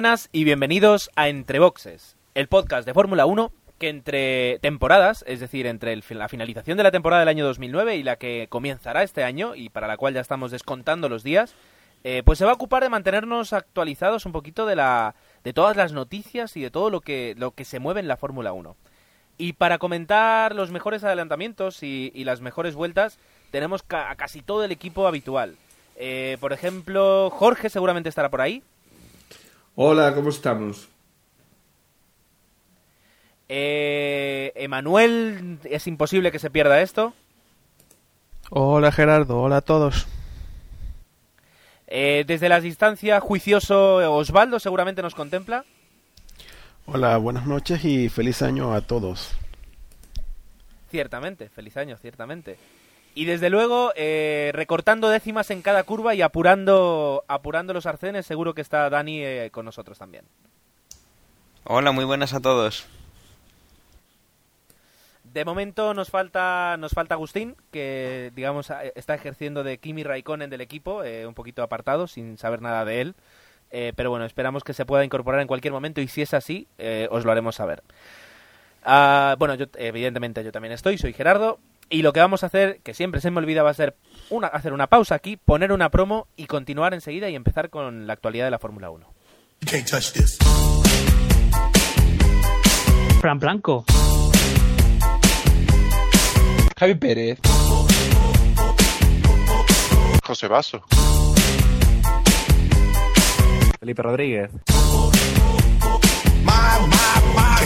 Buenas y bienvenidos a Entre Boxes, el podcast de Fórmula 1 que entre temporadas, es decir, entre el, la finalización de la temporada del año 2009 y la que comenzará este año y para la cual ya estamos descontando los días, eh, pues se va a ocupar de mantenernos actualizados un poquito de la de todas las noticias y de todo lo que lo que se mueve en la Fórmula 1. Y para comentar los mejores adelantamientos y, las mejores vueltas, tenemos a casi todo el equipo habitual. Eh, por ejemplo, Jorge seguramente estará por ahí. Hola, ¿cómo estamos? Eh, Emanuel, es imposible que se pierda esto. Hola Gerardo, hola a todos. Eh, desde la distancia, juicioso Osvaldo seguramente nos contempla. Hola, buenas noches y feliz año a todos. Ciertamente, feliz año, ciertamente. Y desde luego, eh, recortando décimas en cada curva y apurando, apurando los arcenes, seguro que está Dani eh, con nosotros también. Hola, muy buenas a todos. De momento nos falta nos falta Agustín, que digamos está ejerciendo de Kimi Raikkonen del equipo, eh, un poquito apartado, sin saber nada de él. Eh, pero bueno, esperamos que se pueda incorporar en cualquier momento y si es así, os lo haremos saber. Ah, bueno, yo, evidentemente yo también estoy, soy Gerardo. Y lo que vamos a hacer, que siempre se me olvida, va a ser una, hacer una pausa aquí, poner una promo y continuar enseguida y empezar con la actualidad de la Fórmula 1. Fran Blanco. Javi Pérez. José Vaso. Felipe Rodríguez.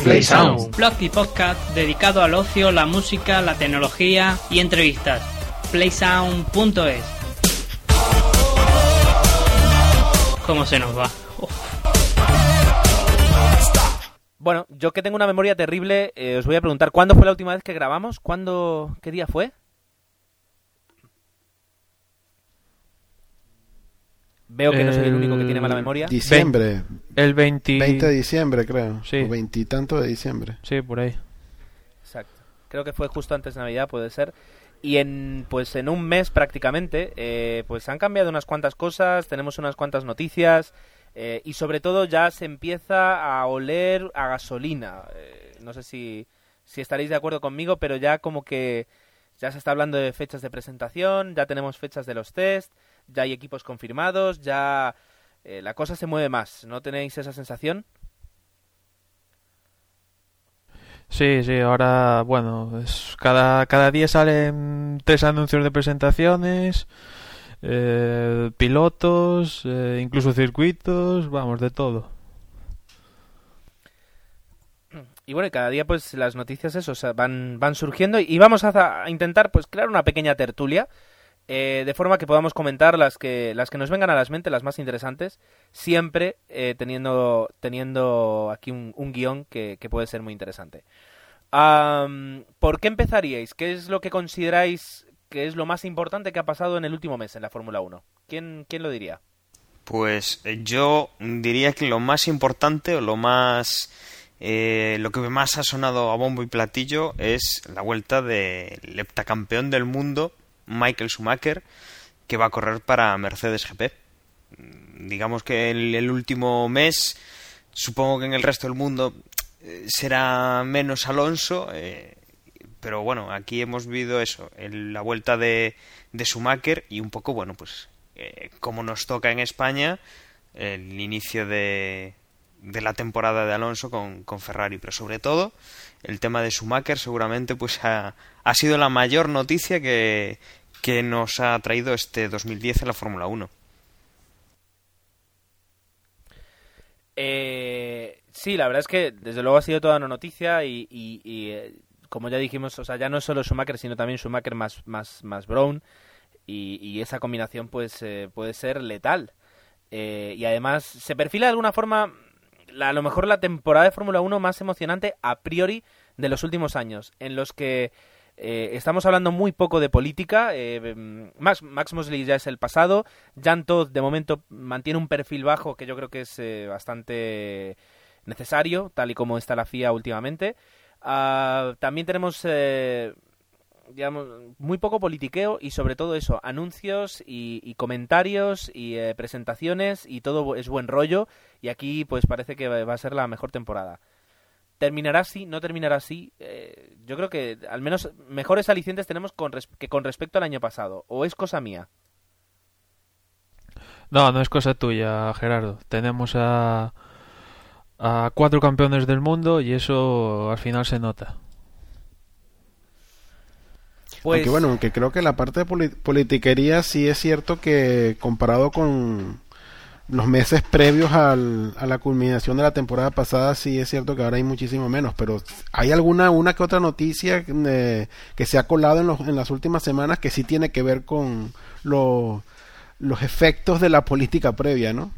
Play Sound. Blog y podcast dedicado al ocio, la música, la tecnología y entrevistas. Playsound.es. ¿Cómo se nos va? Bueno, yo que tengo una memoria terrible, eh, os voy a preguntar, ¿cuándo fue la última vez que grabamos? ¿Cuándo, qué día fue? Veo que no soy el único que tiene mala memoria. Diciembre. El 20... 20 de diciembre, creo. Sí. O veintitanto de diciembre. Sí, por ahí. Exacto. Creo que fue justo antes de Navidad, puede ser. Y en, pues en un mes prácticamente, eh, pues han cambiado unas cuantas cosas, tenemos unas cuantas noticias. Eh, y sobre todo ya se empieza a oler a gasolina. Eh, no sé si, si estaréis de acuerdo conmigo, pero ya como que ya se está hablando de fechas de presentación, ya tenemos fechas de los test, ya hay equipos confirmados, ya eh, la cosa se mueve más. ¿No tenéis esa sensación? Sí, sí, ahora, bueno, es, cada, cada día salen tres anuncios de presentaciones eh, pilotos, eh, incluso circuitos, vamos, de todo. Y bueno, cada día pues las noticias eso, van, van surgiendo y vamos a, intentar pues crear una pequeña tertulia eh, de forma que podamos comentar las que, las que nos vengan a las mentes, las más interesantes, siempre eh, teniendo, teniendo aquí un, guion que, que, puede ser muy interesante. ¿Por qué empezaríais? ¿Qué es lo que consideráis que es lo más importante que ha pasado en el último mes en la Fórmula 1? ¿Quién, ¿Quién lo diría? Pues eh, yo diría que lo más importante o lo más eh, lo que más ha sonado a bombo y platillo es la vuelta del heptacampeón del mundo Michael Schumacher que va a correr para Mercedes GP. Digamos que el, el último mes, supongo que en el resto del mundo eh, será menos Alonso. Eh, pero bueno, aquí hemos vivido eso, la vuelta de, de Schumacher y un poco, bueno, pues eh, como nos toca en España, el inicio de, de la temporada de Alonso con, con, Ferrari, pero sobre todo el tema de Schumacher seguramente pues ha, ha sido la mayor noticia que, que nos ha traído este 2010 en la Fórmula 1. Eh, sí, la verdad es que desde luego ha sido toda una noticia y, y, eh, como ya dijimos, o sea, ya no solo Schumacher, sino también Schumacher más, más, más Brown. Y, y esa combinación pues eh, puede ser letal. Eh, y además se perfila de alguna forma la, a lo mejor la temporada de Fórmula 1 más emocionante a priori de los últimos años, en los que eh, estamos hablando muy poco de política. Eh, Max, Max Mosley ya es el pasado. Jan de momento mantiene un perfil bajo que yo creo que es eh, bastante necesario, tal y como está la FIA últimamente. Uh, también tenemos eh, digamos, muy poco politiqueo y sobre todo eso, anuncios y, comentarios y eh, presentaciones y todo es buen rollo y aquí pues parece que va a ser la mejor temporada. ¿Terminará así? ¿No terminará así? Eh, yo creo que al menos mejores alicientes tenemos con que con respecto al año pasado. ¿O es cosa mía? No, no es cosa tuya, Gerardo. Tenemos a, a cuatro campeones del mundo y eso al final se nota. Pues... Aunque bueno, aunque creo que la parte de politiquería sí es cierto que comparado con los meses previos al, a la culminación de la temporada pasada sí es cierto que ahora hay muchísimo menos, pero hay alguna una que otra noticia eh, que se ha colado en, los, en las últimas semanas que sí tiene que ver con los efectos de la política previa, ¿no?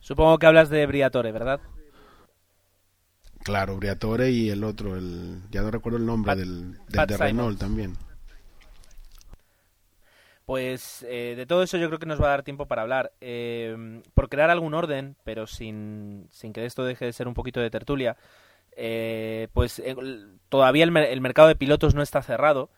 Supongo que hablas de Briatore, ¿verdad? Claro, Briatore y el otro, el ya no recuerdo el nombre del, de Renault también. Pues eh, de todo eso yo creo que nos va a dar tiempo para hablar. Eh, por crear algún orden, pero sin, sin, que esto deje de ser un poquito de tertulia, eh, pues todavía el, el, mercado de pilotos no está cerrado.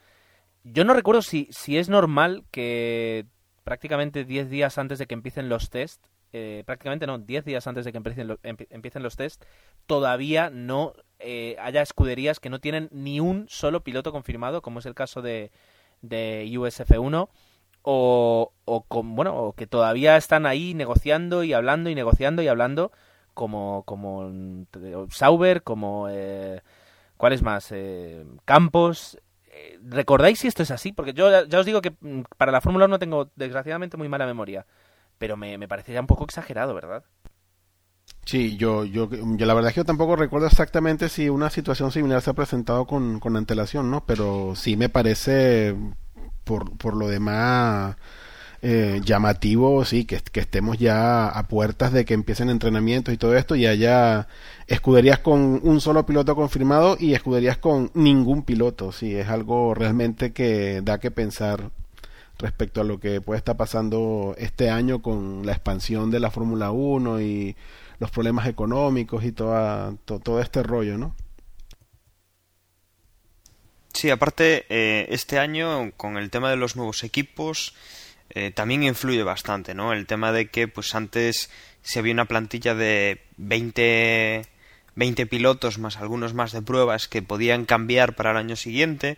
Yo no recuerdo si, si es normal que prácticamente 10 días antes de que empiecen los test eh, prácticamente no, 10 días antes de que empiecen, empiecen los test, todavía no eh, haya escuderías que no tienen ni un solo piloto confirmado, como es el caso de, de USF1, o, o, con, bueno, o que todavía están ahí negociando y hablando y negociando y hablando, como, como Sauber, como... Eh, ¿Cuál es más? Eh, Campos, ¿Recordáis si esto es así? Porque yo ya os digo que mm, para la Fórmula 1 tengo desgraciadamente muy mala memoria pero me, me parece ya un poco exagerado, ¿verdad? Sí, yo, yo, yo, la verdad es que yo tampoco recuerdo exactamente si una situación similar se ha presentado con, con antelación, ¿no? Pero sí me parece, por, por lo demás, eh, llamativo, sí, que, que, estemos ya a puertas de que empiecen entrenamientos y todo esto y haya escuderías con un solo piloto confirmado y escuderías con ningún piloto, sí, es algo realmente que da que pensar respecto a lo que puede estar pasando este año con la expansión de la Fórmula 1 y los problemas económicos y toda, todo este rollo, ¿no? Sí, aparte, eh, este año con el tema de los nuevos equipos eh, también influye bastante, ¿no? El tema de que pues antes se había una plantilla de 20, 20 pilotos más algunos más de pruebas que podían cambiar para el año siguiente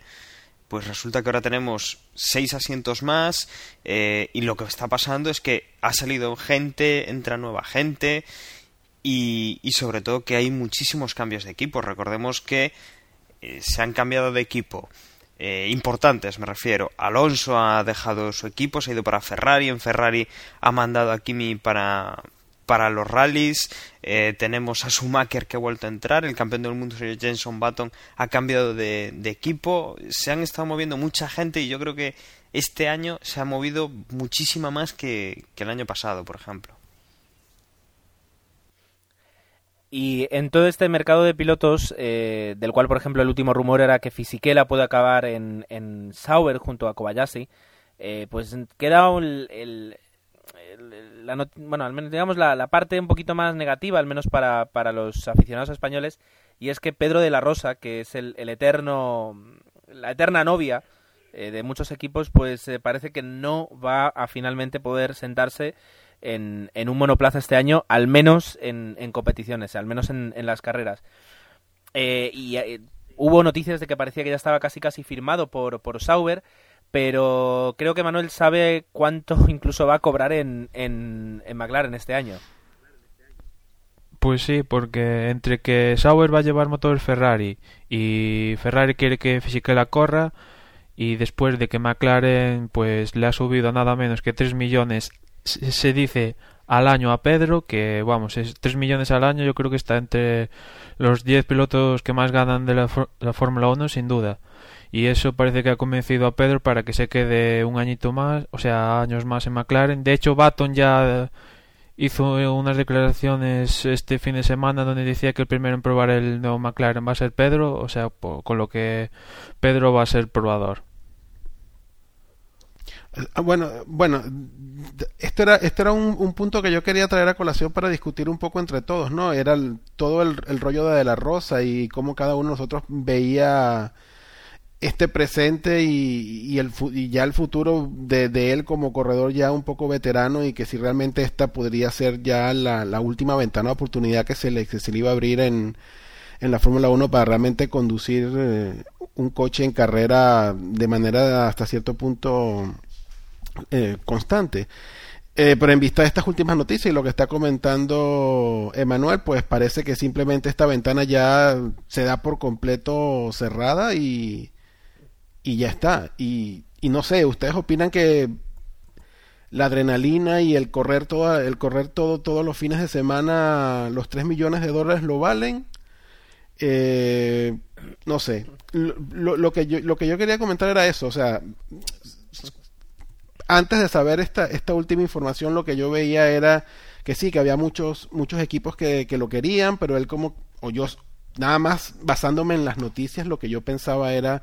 pues resulta que ahora tenemos seis asientos más eh, y lo que está pasando es que ha salido gente, entra nueva gente y, y sobre todo que hay muchísimos cambios de equipo. Recordemos que eh, se han cambiado de equipo. Eh, importantes, me refiero. Alonso ha dejado su equipo, se ha ido para Ferrari. En Ferrari ha mandado a Kimi para, para los rallies. Eh, tenemos a Schumacher que ha vuelto a entrar, el campeón del mundo Jenson Button ha cambiado de, equipo. Se han estado moviendo mucha gente y yo creo que este año se ha movido muchísima más que, el año pasado, por ejemplo. Y en todo este mercado de pilotos, eh, del cual, por ejemplo, el último rumor era que Fisichella puede acabar en, en Sauber junto a Kobayashi, eh, pues queda el, la bueno, al menos digamos la, parte un poquito más negativa, al menos para, para los aficionados españoles, y es que Pedro de la Rosa, que es el, eterno, la eterna novia eh, de muchos equipos, pues eh, parece que no va a finalmente poder sentarse en, en un monoplaza este año, al menos en, en competiciones, al menos en, en las carreras. Eh, y hubo noticias de que parecía que ya estaba casi casi firmado por, por Sauber, pero creo que Manuel sabe cuánto incluso va a cobrar en, en, en McLaren este año. Pues sí, porque entre que Sauber va a llevar motor Ferrari y Ferrari quiere que Fisichella corra y después de que McLaren pues le ha subido nada menos que 3 millones se dice al año a Pedro que vamos, es 3 millones al año yo creo que está entre los 10 pilotos que más ganan de la, la Fórmula 1 sin duda y eso parece que ha convencido a Pedro para que se quede un añito más, o sea, años más en McLaren. De hecho, Baton ya hizo unas declaraciones este fin de semana donde decía que el primero en probar el nuevo McLaren va a ser Pedro, o sea, con lo que Pedro va a ser probador. Ah, bueno, bueno, esto era, esto era un, punto que yo quería traer a colación para discutir un poco entre todos, ¿no? Era todo el, el rollo de la Rosa y cómo cada uno de nosotros veía este presente y, el, y ya el futuro de, de, él como corredor ya un poco veterano y que si realmente esta podría ser ya la, la última ventana de oportunidad que se le, se le iba a abrir en, en la Fórmula 1 para realmente conducir eh, un coche en carrera de manera hasta cierto punto eh, constante. Eh, pero en vista de estas últimas noticias y lo que está comentando Emanuel, pues parece que simplemente esta ventana ya se da por completo cerrada y, y ya está. Y, y no sé, ¿ustedes opinan que la adrenalina y el correr todo, el correr todo todos los fines de semana, los 3 millones de dólares lo valen? Eh, no sé. Lo, lo, que yo, lo que yo quería comentar era eso, o sea, antes de saber esta, esta última información, lo que yo veía era que sí, que había muchos, muchos equipos que, que lo querían, pero él como, o yo, nada más basándome en las noticias, lo que yo pensaba era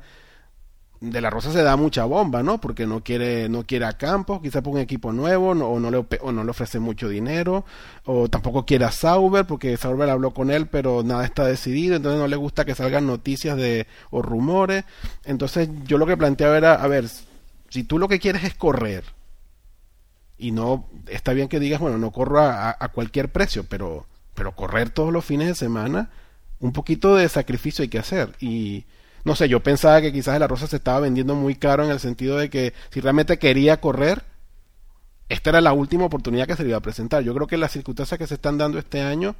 de la Rosa se da mucha bomba, ¿no? Porque no quiere, no quiere a Campos, quizá por un equipo nuevo, o, no le, o no le ofrece mucho dinero, o tampoco quiere a Sauber, porque Sauber habló con él, pero nada está decidido, entonces no le gusta que salgan noticias de, o rumores. Entonces yo lo que planteaba era, a ver, si tú lo que quieres es correr, y no, está bien que digas, bueno, no corro a, cualquier precio, pero, pero correr todos los fines de semana, un poquito de sacrificio hay que hacer. Y no sé, yo pensaba que quizás la Rosa se estaba vendiendo muy caro en el sentido de que si realmente quería correr, esta era la última oportunidad que se le iba a presentar. Yo creo que las circunstancias que se están dando este año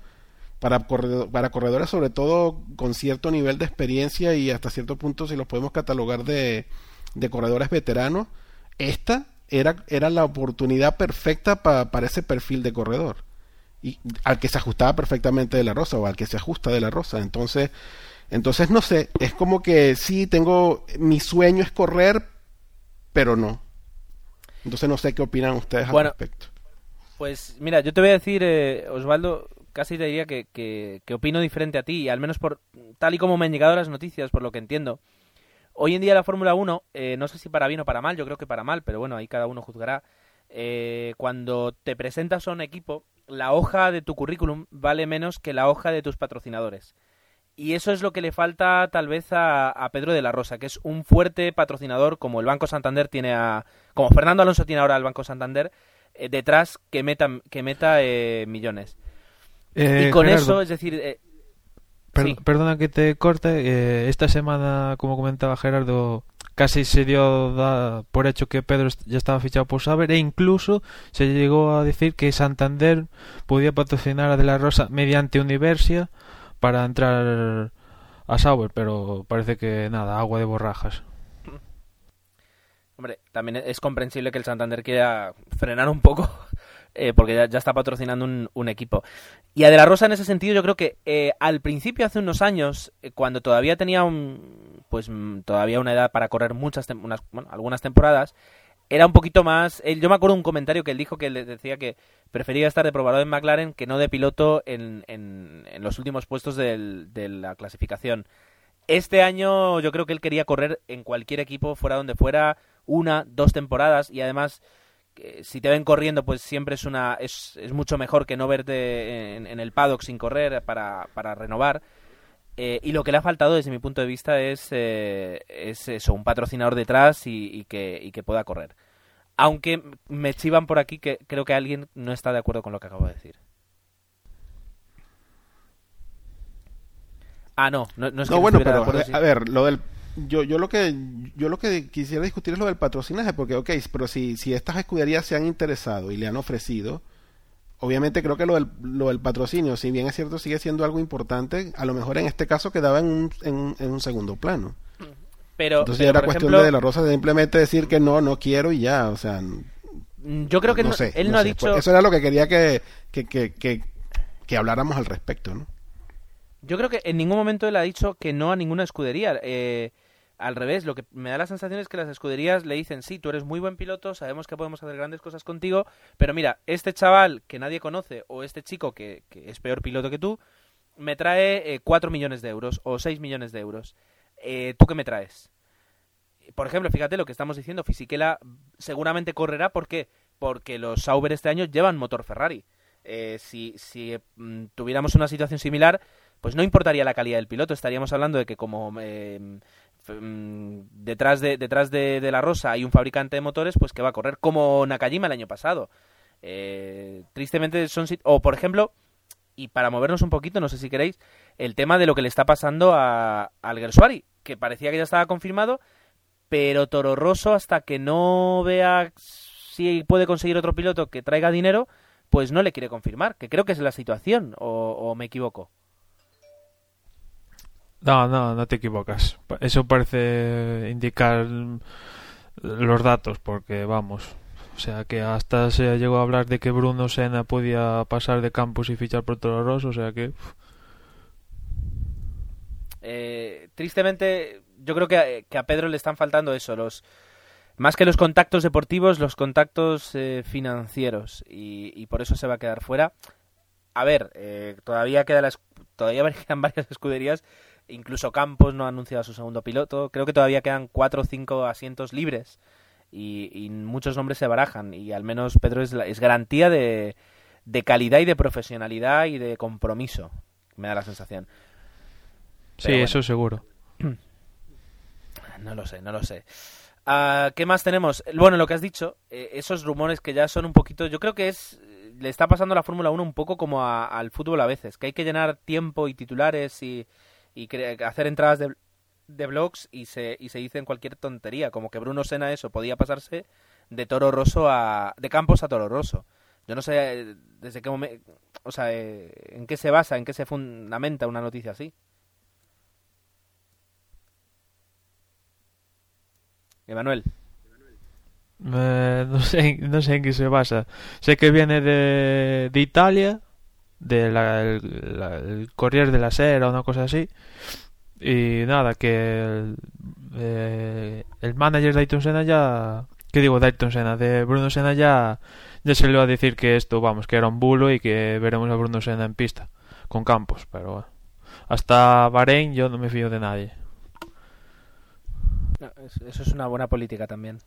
para, para corredores, sobre todo con cierto nivel de experiencia y hasta cierto punto, si los podemos catalogar de, corredores veteranos, esta era, era la oportunidad perfecta para ese perfil de corredor. Y al que se ajustaba perfectamente de la rosa o al que se ajusta de la rosa. Entonces, entonces no sé, es como que sí tengo, mi sueño es correr, pero no. Entonces no sé qué opinan ustedes al respecto. Pues mira, yo te voy a decir, eh, Osvaldo, casi te diría que, que, que, opino diferente a ti, al menos por tal y como me han llegado las noticias, por lo que entiendo. Hoy en día la Fórmula 1, eh, no sé si para bien o para mal, yo creo que para mal, pero bueno, ahí cada uno juzgará. Eh, cuando te presentas a un equipo, la hoja de tu currículum vale menos que la hoja de tus patrocinadores. Y eso es lo que le falta tal vez a, Pedro de la Rosa, que es un fuerte patrocinador como el Banco Santander tiene a... como Fernando Alonso tiene ahora al Banco Santander, eh, detrás que meta, que meta millones. y con eso, es decir, Perdona que te corte. Eh, esta semana, como comentaba Gerardo, casi se dio por hecho que Pedro ya estaba fichado por Saber e incluso se llegó a decir que Santander podía patrocinar a De La Rosa mediante Universia para entrar a Sauber, pero parece que nada, agua de borrajas. Hombre, también es comprensible que el Santander quiera frenar un poco eh, porque ya, está patrocinando un, equipo. Y a De La Rosa en ese sentido yo creo que eh, al principio, hace unos años, eh, cuando todavía tenía un, pues mm, todavía una edad para correr muchas, algunas temporadas, era un poquito más... yo me acuerdo un comentario que él dijo que le decía que prefería estar de probador en McLaren que no de piloto en, en, los últimos puestos de la clasificación. Este año yo creo que él quería correr en cualquier equipo, fuera donde fuera, una, dos temporadas y además si te ven corriendo, pues siempre es una es, es mucho mejor que no verte en, el paddock sin correr para, para renovar. Eh, y lo que le ha faltado desde mi punto de vista es, eh, es eso, un patrocinador detrás y, que, y que pueda correr. Aunque me chivan por aquí que creo que alguien no está de acuerdo con lo que acabo de decir. Ah, no, no, es que no, bueno, pero a ver, lo del yo, yo lo que yo lo que quisiera discutir es lo del patrocinaje, porque ok, pero si, si estas escuderías se han interesado y le han ofrecido, obviamente creo que lo del, lo del patrocinio, si bien es cierto, sigue siendo algo importante, a lo mejor en este caso quedaba en un, en, un segundo plano. Pero, Entonces era cuestión de, la Rosa de simplemente decir que no, no quiero y ya, o sea... Yo creo que no, sé, él no, ha dicho... Eso era lo que quería que, que, que, que habláramos al respecto, ¿no? Yo creo que en ningún momento él ha dicho que no a ninguna escudería. Eh, al revés, lo que me da la sensación es que las escuderías le dicen, sí, tú eres muy buen piloto, sabemos que podemos hacer grandes cosas contigo, pero mira, este chaval que nadie conoce o este chico que, es peor piloto que tú, me trae eh, 4 millones de euros o 6 millones de euros. Eh, ¿Tú qué me traes? Por ejemplo, fíjate lo que estamos diciendo, Fisichella seguramente correrá, ¿por qué? Porque los Sauber este año llevan motor Ferrari. Eh, si si mm, tuviéramos una situación similar, pues no importaría la calidad del piloto, estaríamos hablando de que como mm, detrás de detrás de, la Rosa hay un fabricante de motores, pues que va a correr como Nakajima el año pasado. Eh, tristemente son o por ejemplo y para movernos un poquito, no sé si queréis, el tema de lo que le está pasando a, al Gersuari, que parecía que ya estaba confirmado, pero Toro Rosso hasta que no vea si puede conseguir otro piloto que traiga dinero, pues no le quiere confirmar, que creo que es la situación, o, o me equivoco. No, no, no te equivocas. Eso parece indicar los datos, porque vamos. O sea, que hasta se llegó a hablar de que Bruno Senna podía pasar de campus y fichar por Toro Rosso, o sea que. Eh, tristemente, yo creo que a, que a Pedro le están faltando eso, los más que los contactos deportivos, los contactos eh, financieros, y, por eso se va a quedar fuera. A ver, eh, todavía queda todavía quedan varias escuderías, incluso Campos no ha anunciado a su segundo piloto. Creo que todavía quedan cuatro o cinco asientos libres y, y muchos nombres se barajan y al menos Pedro es, la- es garantía de, de calidad y de profesionalidad y de compromiso. Me da la sensación. Sí, bueno. eso seguro. No lo sé, no lo sé. Ah, ¿Qué más tenemos? Bueno, lo que has dicho, eh, esos rumores que ya son un poquito. Yo creo que es. Le está pasando a la Fórmula 1 un poco como a- al fútbol a veces, que hay que llenar tiempo y titulares y, y hacer entradas de, de blogs y se, y se dicen cualquier tontería, como que Bruno Sena eso podía pasarse de Toro Rosso a. de Campos a Toro Rosso. Yo no sé eh, desde qué momento. O sea, eh, en qué se basa, en qué se fundamenta una noticia así. Emanuel. Eh, no sé, no sé en qué se basa. Sé que viene de, de Italia, de la, el, la- el Corriere de la Sera, una cosa así. Y nada, que el, eh, el manager de Ayrton Senna ya... ¿Qué digo de Ayrton Senna? De Bruno Senna ya, ya se le va a decir que esto, vamos, que era un bulo y que veremos a Bruno Senna en pista, con Campos, pero bueno. Hasta Bahrein yo no me fío de nadie. Es- Eso es una buena política también.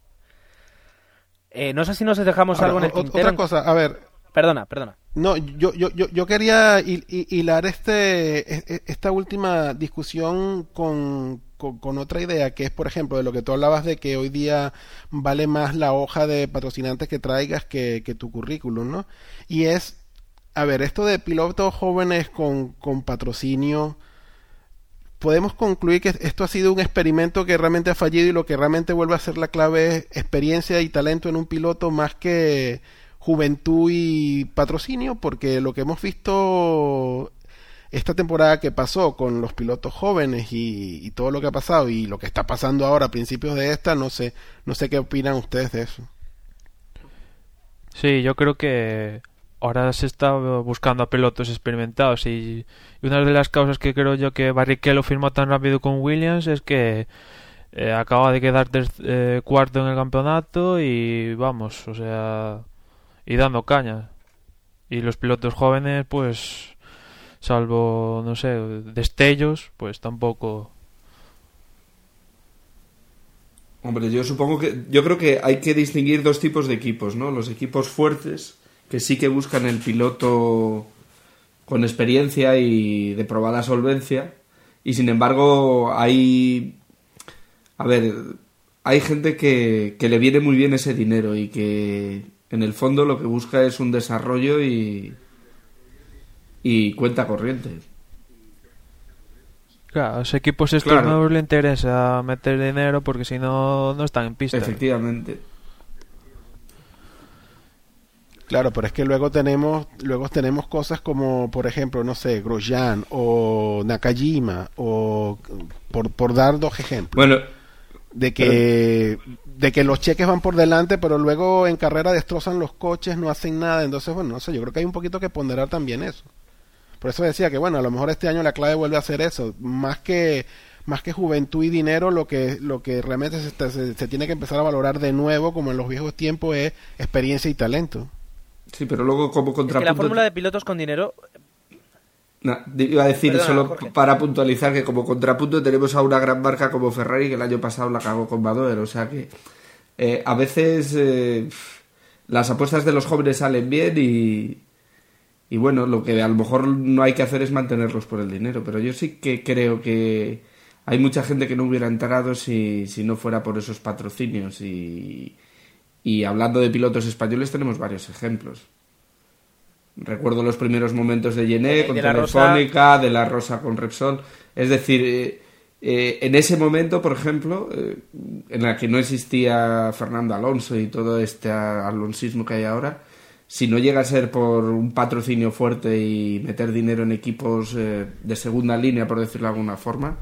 Eh, no sé si nos dejamos Ahora, algo en el o- tintero. otra cosa, a ver, Perdona, perdona. No, yo, yo, yo, yo quería hil- hi- hilar este, e- e- esta última discusión con, con, con otra idea, que es, por ejemplo, de lo que tú hablabas de que hoy día vale más la hoja de patrocinantes que traigas que, que tu currículum, ¿no? Y es, a ver, esto de pilotos jóvenes con, con patrocinio, podemos concluir que esto ha sido un experimento que realmente ha fallido y lo que realmente vuelve a ser la clave es experiencia y talento en un piloto más que juventud y patrocinio, porque lo que hemos visto esta temporada que pasó con los pilotos jóvenes y, todo lo que ha pasado y lo que está pasando ahora a principios de esta, no sé, no sé qué opinan ustedes de eso. Sí, yo creo que ahora se está buscando a pilotos experimentados y, una de las causas que creo yo que Barrichello firmó tan rápido con Williams es que eh, acaba de quedar eh, cuarto en el campeonato y vamos, o sea, y dando caña. Y los pilotos jóvenes, pues, salvo, no sé, destellos, pues tampoco. Hombre, yo supongo que. Yo creo que hay que distinguir dos tipos de equipos, ¿no? Los equipos fuertes, que sí que buscan el piloto con experiencia y de probada solvencia. Y sin embargo, hay. A ver, hay gente que, que le viene muy bien ese dinero y que en el fondo lo que busca es un desarrollo y. y cuenta corriente. Claro, a los equipos estos Claro. nuevos le interesa meter dinero porque si no, no están en pista. Efectivamente. Claro, pero es que luego tenemos, luego tenemos cosas como, por ejemplo, no sé, Grosjean o Nakajima o por, por dar dos ejemplos. Bueno, de que de que los cheques van por delante, pero luego en carrera destrozan los coches, no hacen nada, entonces bueno, no sé, yo creo que hay un poquito que ponderar también eso. Por eso decía que bueno, a lo mejor este año la clave vuelve a ser eso, más que más que juventud y dinero, lo que lo que realmente se, se, se tiene que empezar a valorar de nuevo, como en los viejos tiempos, es experiencia y talento. sí, pero luego como Es que contrapunto. la fórmula de pilotos con dinero No, iba a decir Perdona, solo Jorge. para puntualizar que como contrapunto tenemos a una gran marca como Ferrari que el año pasado la cagó con Badoer, o sea que eh, a veces eh, las apuestas de los jóvenes salen bien y, y bueno, lo que a lo mejor no hay que hacer es mantenerlos por el dinero, pero yo sí que creo que hay mucha gente que no hubiera entrado si, si no fuera por esos patrocinios y, y hablando de pilotos españoles tenemos varios ejemplos. Recuerdo los primeros momentos de Yené con Telefónica, de la Rosa con Repsol. Es decir, eh, eh, en ese momento, por ejemplo, eh, en la que no existía Fernando Alonso y todo este alonsismo que hay ahora, si no llega a ser por un patrocinio fuerte y meter dinero en equipos de segunda línea, por decirlo de alguna forma,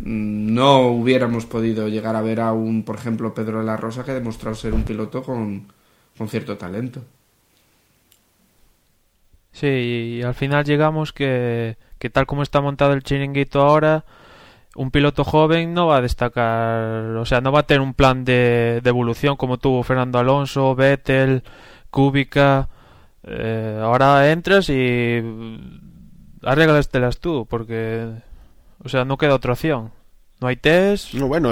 mm, no hubiéramos podido llegar a ver a un, por ejemplo, Pedro de la Rosa que ha demostrado ser un piloto con, con cierto talento. Sí, y al final llegamos que, que tal como está montado el chiringuito ahora, un piloto joven no va a destacar, o sea, no va a tener un plan de, evolución como tuvo Fernando Alonso, Vettel, Kubica. Eh, ahora entras y arreglastelas tú, porque, o sea, no queda otra opción. No hay test. No, bueno,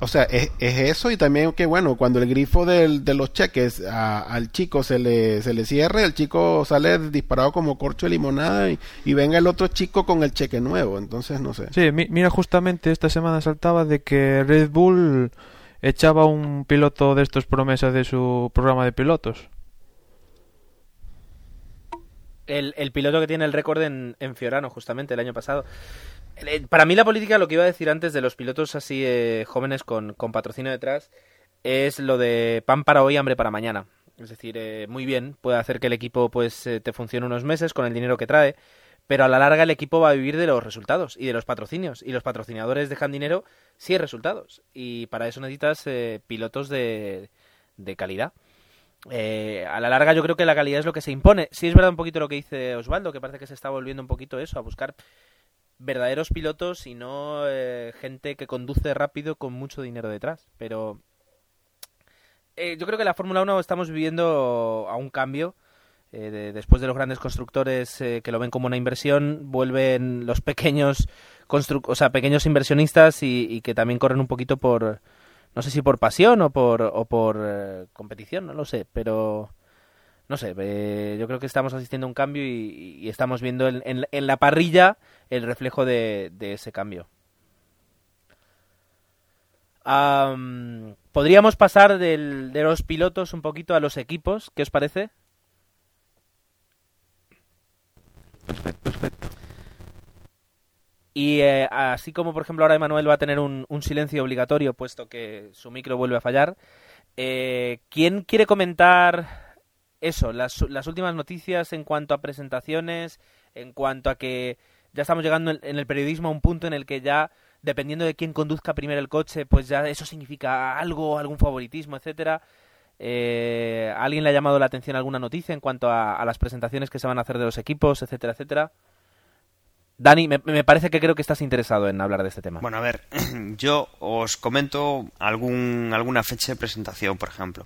o sea, es, eso y también que bueno, cuando el grifo del, de los cheques al chico se le, se le cierre, el chico sale disparado como corcho de limonada y, venga el otro chico con el cheque nuevo, entonces no sé. Sí, mira, justamente esta semana saltaba de que Red Bull echaba un piloto de estos promesas de su programa de pilotos. El, el piloto que tiene el récord en, en Fiorano, justamente, el año pasado. Eh, para mí la política, lo que iba a decir antes de los pilotos así eh, jóvenes con, patrocinio detrás, es lo de pan para hoy, hambre para mañana. Es decir, eh, muy bien, puede hacer que el equipo pues te funcione unos meses con el dinero que trae, pero a la larga el equipo va a vivir de los resultados y de los patrocinios. Y los patrocinadores dejan dinero si hay resultados. Y para eso necesitas pilotos de, de calidad. a la larga yo creo que la calidad es lo que se impone. Sí es verdad un poquito lo que dice Osvaldo, que parece que se está volviendo un poquito eso, a buscar verdaderos pilotos y no eh, gente que conduce rápido con mucho dinero detrás. Pero eh, yo creo que la Fórmula 1 estamos viviendo a un cambio. Eh, después de los grandes constructores que lo ven como una inversión, vuelven los pequeños, o sea, pequeños inversionistas y, que también corren un poquito por, no sé si por pasión o por, o por competición, no lo sé, pero no sé, yo creo que estamos asistiendo a un cambio y, estamos viendo en, la parrilla el reflejo de, ese cambio. Podríamos pasar de los pilotos un poquito a los equipos, ¿qué os parece? Perfecto, perfecto. Y eh, así como, por ejemplo, ahora Emanuel va a tener un, silencio obligatorio, puesto que su micro vuelve a fallar, eh, ¿quién quiere comentar eso, las, las últimas noticias en cuanto a presentaciones, en cuanto a que ya estamos llegando en, el periodismo a un punto en el que ya, dependiendo de quién conduzca primero el coche, pues ya eso significa algo, algún favoritismo, etcétera. Eh, ¿Alguien le ha llamado la atención alguna noticia en cuanto a, las presentaciones que se van a hacer de los equipos, etcétera, etcétera? Dani, me, me, parece que creo que estás interesado en hablar de este tema. Bueno, a ver, yo os comento algún, alguna fecha de presentación, por ejemplo.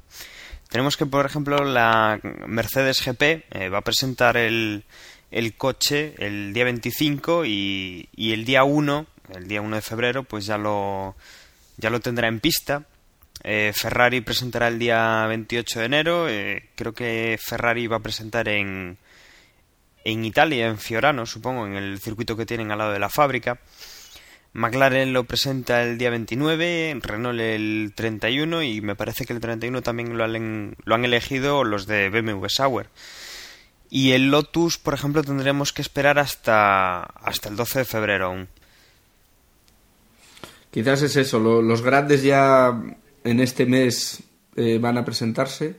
Tenemos que, por ejemplo, la Mercedes GP eh, va a presentar el, el, coche el día 25 y, y, el día 1, el día 1 de febrero, pues ya lo, ya lo tendrá en pista. Eh, Ferrari presentará el día 28 de enero. Eh, creo que Ferrari va a presentar en, en Italia, en Fiorano, supongo, en el circuito que tienen al lado de la fábrica. McLaren lo presenta el día 29, Renault el 31 y me parece que el 31 también lo han, lo han elegido los de BMW Sauer. Y el Lotus, por ejemplo, tendremos que esperar hasta, hasta el 12 de febrero aún. Quizás es eso, los grandes ya en este mes eh, van a presentarse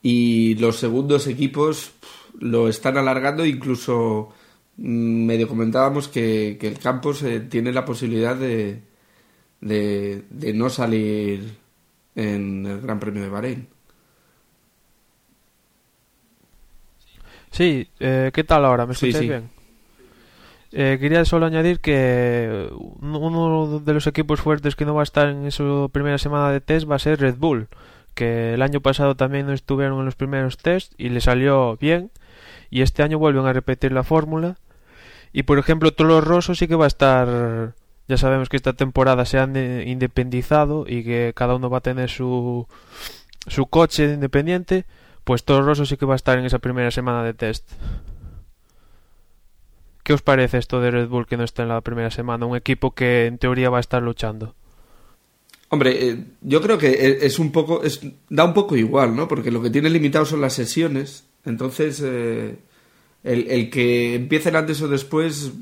y los segundos equipos lo están alargando incluso medio comentábamos que, el Campos eh, tiene la posibilidad de, de, no salir en el Gran Premio de Bahrein. Sí, eh, ¿qué tal ahora? ¿Me escucháis bien? Eh, quería solo añadir que uno de los equipos fuertes que no va a estar en su primera semana de test va a ser Red Bull, que el año pasado también no estuvieron en los primeros test y le salió bien, y este año vuelven a repetir la fórmula y por ejemplo, Toro Rosso sí que va a estar. Ya sabemos que esta temporada se han independizado y que cada uno va a tener su, su coche independiente. Pues Toro Rosso sí que va a estar en esa primera semana de test. ¿Qué os parece esto de Red Bull que no está en la primera semana? Un equipo que en teoría va a estar luchando. Hombre, eh, yo creo que e, es un poco, es, da un poco igual, ¿no? Porque lo que tiene limitado son las sesiones. Entonces, eh, el, el, que empiecen antes o después,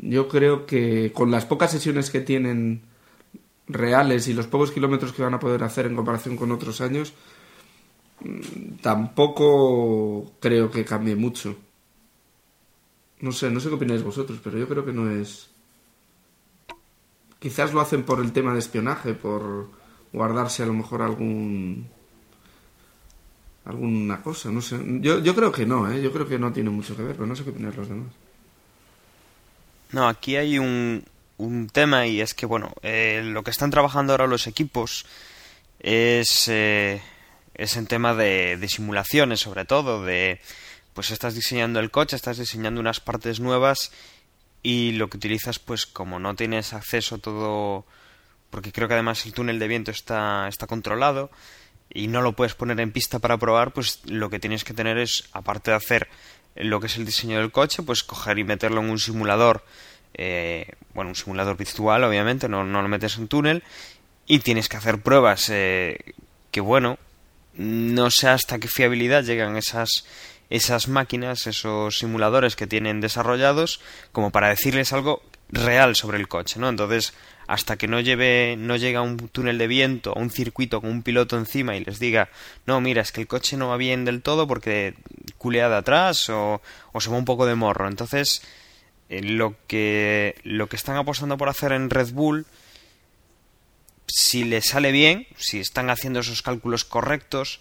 yo creo que con las pocas sesiones que tienen reales y los pocos kilómetros que van a poder hacer en comparación con otros años, mm, tampoco creo que cambie mucho. No sé, no sé qué opináis vosotros, pero yo creo que no es Quizás lo hacen por el tema de espionaje, por guardarse a lo mejor algún alguna cosa, no sé. Yo, yo creo que no, ¿eh? yo creo que no tiene mucho que ver, pero no sé qué opinan los demás. No, aquí hay un, un tema y es que, bueno, eh, lo que están trabajando ahora los equipos es, eh, es en tema de, de simulaciones, sobre todo, de, pues estás diseñando el coche, estás diseñando unas partes nuevas y lo que utilizas pues como no tienes acceso todo porque creo que además el túnel de viento está, está controlado y no lo puedes poner en pista para probar pues lo que tienes que tener es aparte de hacer lo que es el diseño del coche pues coger y meterlo en un simulador eh, bueno un simulador virtual obviamente no, no lo metes en túnel y tienes que hacer pruebas eh, que bueno no sé hasta qué fiabilidad llegan esas esas máquinas, esos simuladores que tienen desarrollados, como para decirles algo real sobre el coche, ¿no? Entonces, hasta que no lleve, no llega a un túnel de viento, a un circuito con un piloto encima y les diga, no, mira, es que el coche no va bien del todo porque culea de atrás o, o se va un poco de morro. Entonces, eh, lo que, lo que están apostando por hacer en Red Bull, si les sale bien, si están haciendo esos cálculos correctos,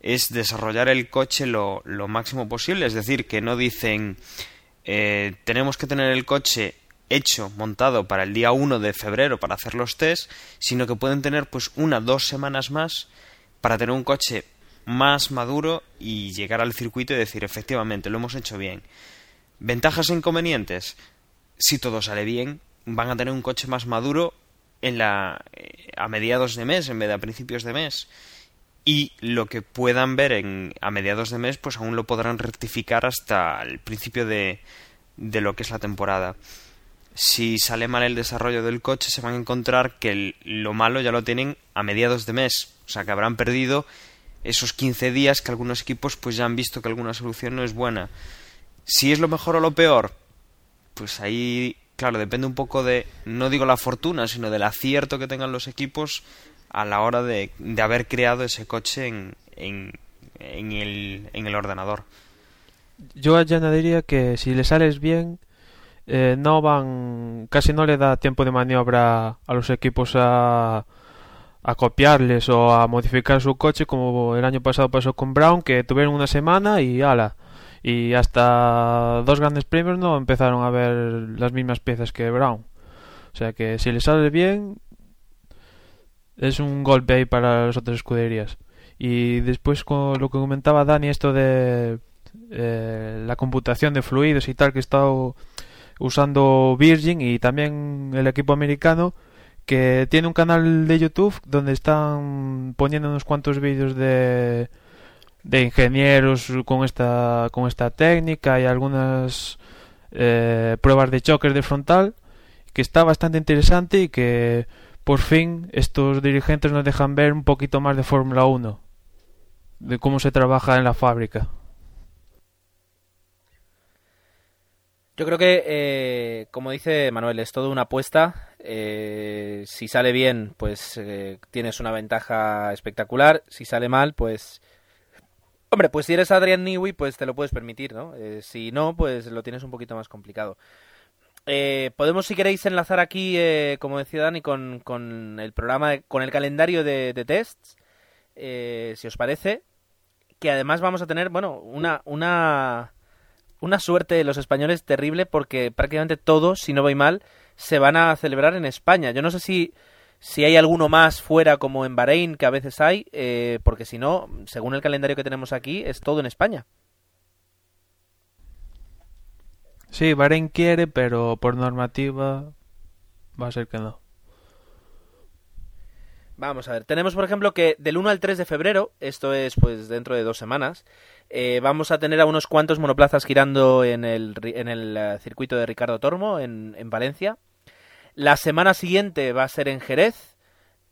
es desarrollar el coche lo, lo máximo posible. Es decir, que no dicen eh, tenemos que tener el coche hecho, montado para el día 1 de febrero para hacer los test, sino que pueden tener pues una, dos semanas más para tener un coche más maduro y llegar al circuito y decir efectivamente lo hemos hecho bien. Ventajas e inconvenientes. Si todo sale bien, van a tener un coche más maduro en la eh, a mediados de mes en vez de a principios de mes y lo que puedan ver en, a mediados de mes pues aún lo podrán rectificar hasta el principio de, de lo que es la temporada. Si sale mal el desarrollo del coche se van a encontrar que lo malo ya lo tienen a mediados de mes, o sea que habrán perdido esos 15 días que algunos equipos pues ya han visto que alguna solución no es buena. Si es lo mejor o lo peor, pues ahí claro, depende un poco de, no digo la fortuna, sino del acierto que tengan los equipos a la hora de, de haber creado ese coche en, en, en, el, en el ordenador. Yo añadiría que si le sales bien, eh, no van, casi no le da tiempo de maniobra a los equipos a, a copiarles o a modificar su coche como el año pasado pasó con Brown, que tuvieron una semana y ala. Y hasta dos grandes premios no empezaron a ver las mismas piezas que Brown. O sea que si le sale bien, es un golpe ahí para las otras escuderías. Y después con lo que comentaba Dani, esto de eh, la computación de fluidos y tal, que he estado usando Virgin y también el equipo americano, que tiene un canal de YouTube donde están poniendo unos cuantos vídeos de, de ingenieros con esta, con esta técnica y algunas eh, pruebas de choques de frontal, que está bastante interesante y que por fin estos dirigentes nos dejan ver un poquito más de Fórmula 1, de cómo se trabaja en la fábrica. Yo creo que, eh, como dice Manuel, es todo una apuesta. Eh, si sale bien, pues eh, tienes una ventaja espectacular. Si sale mal, pues... Hombre, pues si eres Adrian Newey, pues te lo puedes permitir, ¿no? si no, pues lo tienes un poquito más complicado. Eh, podemos, si queréis, enlazar aquí, eh, como decía Dani, con, con, el programa, con el calendario de, de tests, eh, si os parece, que además vamos a tener, bueno, una, una, una suerte de los españoles terrible porque prácticamente todos, si no voy mal, se van a celebrar en España. Yo no sé si, si hay alguno más fuera como en Bahrein, que a veces hay, eh, porque si no, según el calendario que tenemos aquí, es todo en España. Sí, Bahrein quiere, pero por normativa va a ser que no. Vamos a ver, tenemos por ejemplo que del 1 al 3 de febrero, esto es pues dentro de dos semanas, eh, vamos a tener a unos cuantos monoplazas girando en el, en el eh, circuito de Ricardo Tormo en, en Valencia. La semana siguiente va a ser en Jerez.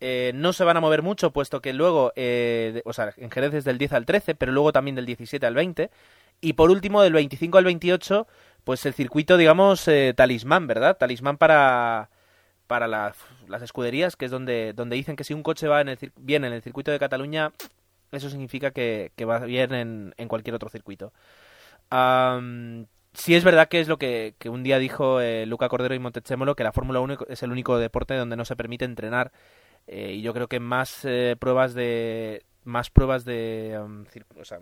Eh, no se van a mover mucho, puesto que luego, eh, o sea, en Jerez es del 10 al 13, pero luego también del 17 al 20. Y por último, del 25 al 28, pues el circuito, digamos, talismán, ¿verdad? Talismán para, para la- las escuderías, que es donde, donde dicen que si un coche va en el, bien en el circuito de Cataluña, eso significa que, va bien en, cualquier otro circuito. Am, sí es verdad que es lo que, un día dijo eh, Luca Cordero y Montezemolo, que la Fórmula 1 es el único deporte donde no se permite entrenar. eh, y yo creo que más eh, pruebas de más pruebas de cir- o sea,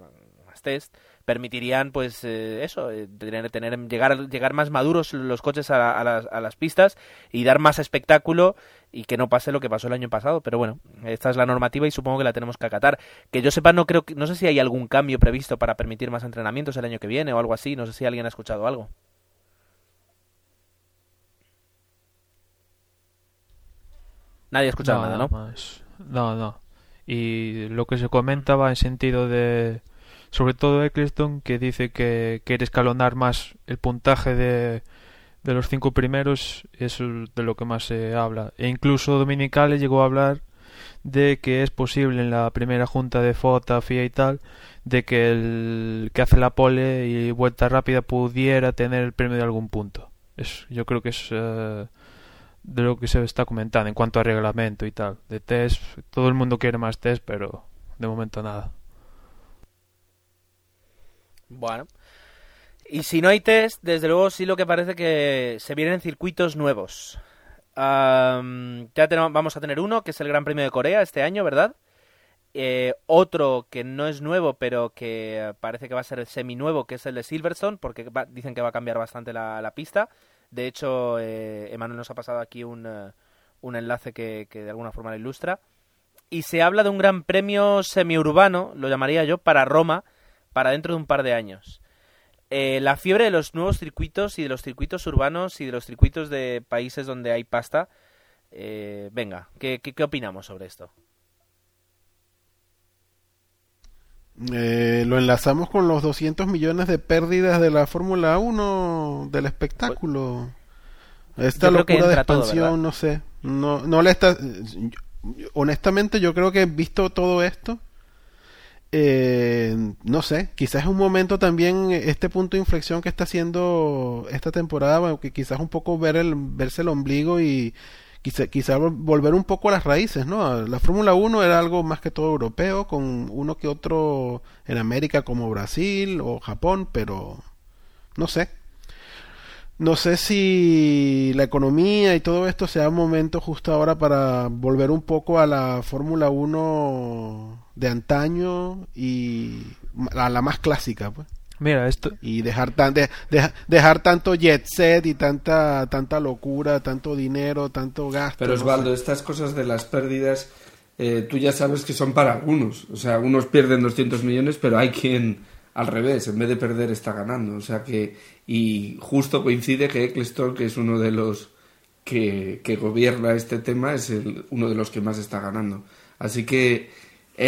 más test permitirían pues eh, eso eh, tener, tener llegar llegar más maduros los coches a, a las, a las pistas y dar más espectáculo y que no pase lo que pasó el año pasado pero bueno esta es la normativa y supongo que la tenemos que acatar que yo sepa no creo que, no sé si hay algún cambio previsto para permitir más entrenamientos el año que viene o algo así no sé si alguien ha escuchado algo nadie ha escuchado nada no más. No, no. Y lo que se comenta va en sentido de. Sobre todo Eccleston, que dice que quiere escalonar más el puntaje de, de los cinco primeros, es de lo que más se habla. E incluso Dominicale llegó a hablar de que es posible en la primera junta de FOTA, FIA y tal, de que el que hace la pole y vuelta rápida pudiera tener el premio de algún punto. Es, yo creo que es eh, de lo que se está comentando en cuanto a reglamento y tal. De test, todo el mundo quiere más test, pero de momento nada. Bueno. Y si no hay test, desde luego sí lo que parece que se vienen circuitos nuevos. Ya tenemos, vamos a tener uno, que es el Gran Premio de Corea este año, ¿verdad? Eh, otro que no es nuevo, pero que parece que va a ser el semi-nuevo, que es el de Silverstone, porque dicen que va a cambiar bastante la pista. De hecho, eh, Emanuel nos ha pasado aquí un, eh, un enlace que, que de alguna forma lo ilustra. Y se habla de un gran premio semiurbano, lo llamaría yo, para Roma, para dentro de un par de años. Eh, la fiebre de los nuevos circuitos y de los circuitos urbanos y de los circuitos de países donde hay pasta. eh, venga, ¿qué, qué, qué opinamos sobre esto? Eh, lo enlazamos con los 200 millones de pérdidas de la Fórmula 1 del espectáculo. Esta locura de todo, expansión, no sé. No, no le está. honestamente, yo creo que visto todo esto, eh, no sé, quizás es un momento también este punto de inflexión que está haciendo esta temporada, que quizás un poco ver el, verse el ombligo y quizá, quizá vol- volver un poco a las raíces, ¿no? La Fórmula 1 era algo más que todo europeo, con uno que otro en América como Brasil o Japón, pero no sé. No sé si la economía y todo esto sea un momento justo ahora para volver un poco a la Fórmula 1 de antaño y a la más clásica, pues. Mira, esto, Y dejar, tan, de- deja- dejar tanto jet set y tanta, tanta locura, tanto dinero, tanto gasto. Pero no sé. Osvaldo, estas cosas de las pérdidas, eh, tú ya sabes que son para algunos. O sea, unos pierden 200 millones, pero hay quien al revés, en vez de perder está ganando. O sea que, y justo coincide que Eccleston, que es uno de los que, que gobierna este tema, es el, uno de los que más está ganando. Así que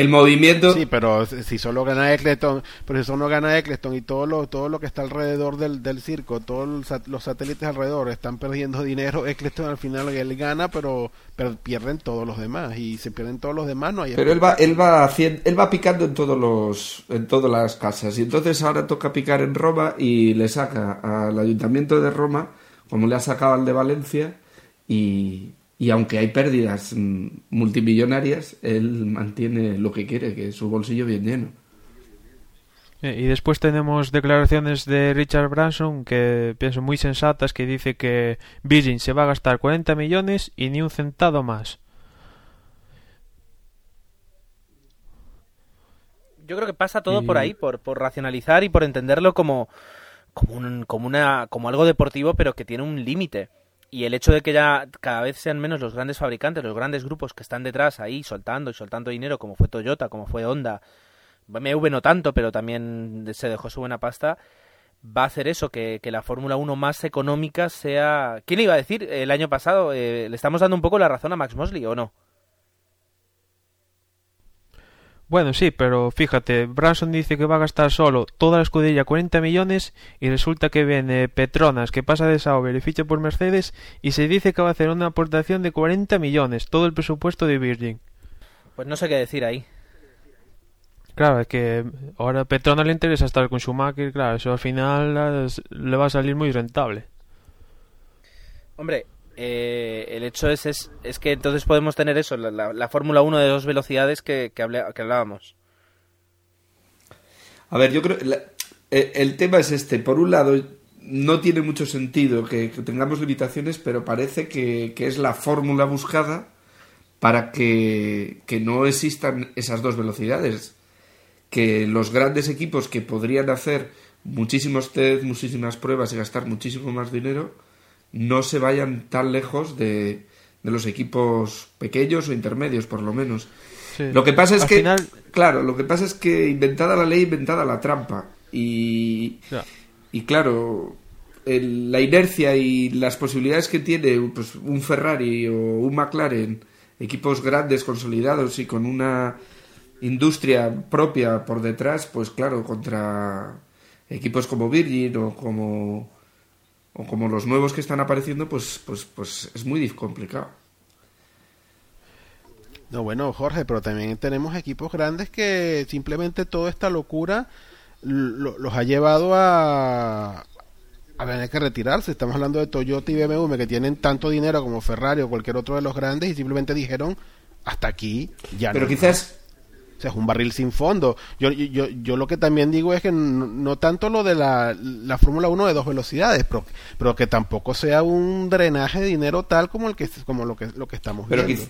el movimiento... Sí, pero si solo gana Eccleston, pero si solo gana Eccleston y todo lo, todo lo que está alrededor del, del circo, todos los satélites alrededor están perdiendo dinero, Eccleston al final él gana, pero, pero pierden todos los demás. Y se pierden todos los demás, no hay Pero él va, él va haciendo, él va picando en todos los, en todas las casas. Y entonces ahora toca picar en Roma y le saca al ayuntamiento de Roma, como le ha sacado al de Valencia, y, y aunque hay pérdidas mm, multimillonarias, él mantiene lo que quiere, que es su bolsillo bien lleno. Eh, Y después tenemos declaraciones de Richard Branson que pienso muy sensatas que dice que Virgin se va a gastar 40 millones y ni un centavo más. Yo creo que pasa todo Y- por ahí, por, por racionalizar y por entenderlo como, como, un- como, una, como algo deportivo, pero que tiene un límite. Y el hecho de que ya cada vez sean menos los grandes fabricantes, los grandes grupos que están detrás ahí soltando y soltando dinero, como fue Toyota, como fue Honda, BMW no tanto, pero también se dejó su buena pasta, va a hacer eso, que, que la Fórmula 1 más económica sea... ¿Quién iba a decir el año pasado? Eh, ¿Le estamos dando un poco la razón a Max Mosley o no? Bueno, sí, pero fíjate, Branson dice que va a gastar solo toda la escudería 40 millones y resulta que viene Petronas, que pasa de Sauber y ficha por Mercedes y se dice que va a hacer una aportación de 40 millones, todo el presupuesto de Virgin. Pues no sé qué decir ahí. Claro, es que ahora a Petronas le interesa estar con Schumacher, claro, eso al final le va a salir muy rentable. Hombre, eh, el hecho es, es, es, que entonces podemos tener eso, la, Fórmula 1 de dos velocidades que, que, que, hablábamos. A ver, yo creo e, el, tema es este. Por un lado, no tiene mucho sentido que, tengamos limitaciones, pero parece que, es la fórmula buscada para que, que no existan esas dos velocidades. Que los grandes equipos que podrían hacer muchísimos test, muchísimas pruebas y gastar muchísimo más dinero, no se vayan tan lejos de, de los equipos pequeños o intermedios, por lo menos. Lo que pasa es que, claro, lo que pasa es que inventada la ley, inventada la trampa. Y, y claro, la inercia y las posibilidades que tiene pues, un Ferrari o un McLaren, equipos grandes, consolidados y con una industria propia por detrás, pues claro, contra equipos como Virgin o como o como los nuevos que están apareciendo, pues, pues, pues es muy complicado. No, bueno, Jorge, pero también tenemos equipos grandes que simplemente toda esta locura los ha llevado a, a tener que retirarse. Estamos hablando de Toyota y BMW que tienen tanto dinero como Ferrari o cualquier otro de los grandes y simplemente dijeron hasta aquí ya pero quizás o sea, es un barril sin fondo. Yo, yo, yo lo que también digo es que no, tanto lo de la, la Fórmula 1 de dos velocidades, pero, pero que tampoco sea un drenaje de dinero tal como el que como lo que lo que estamos viendo.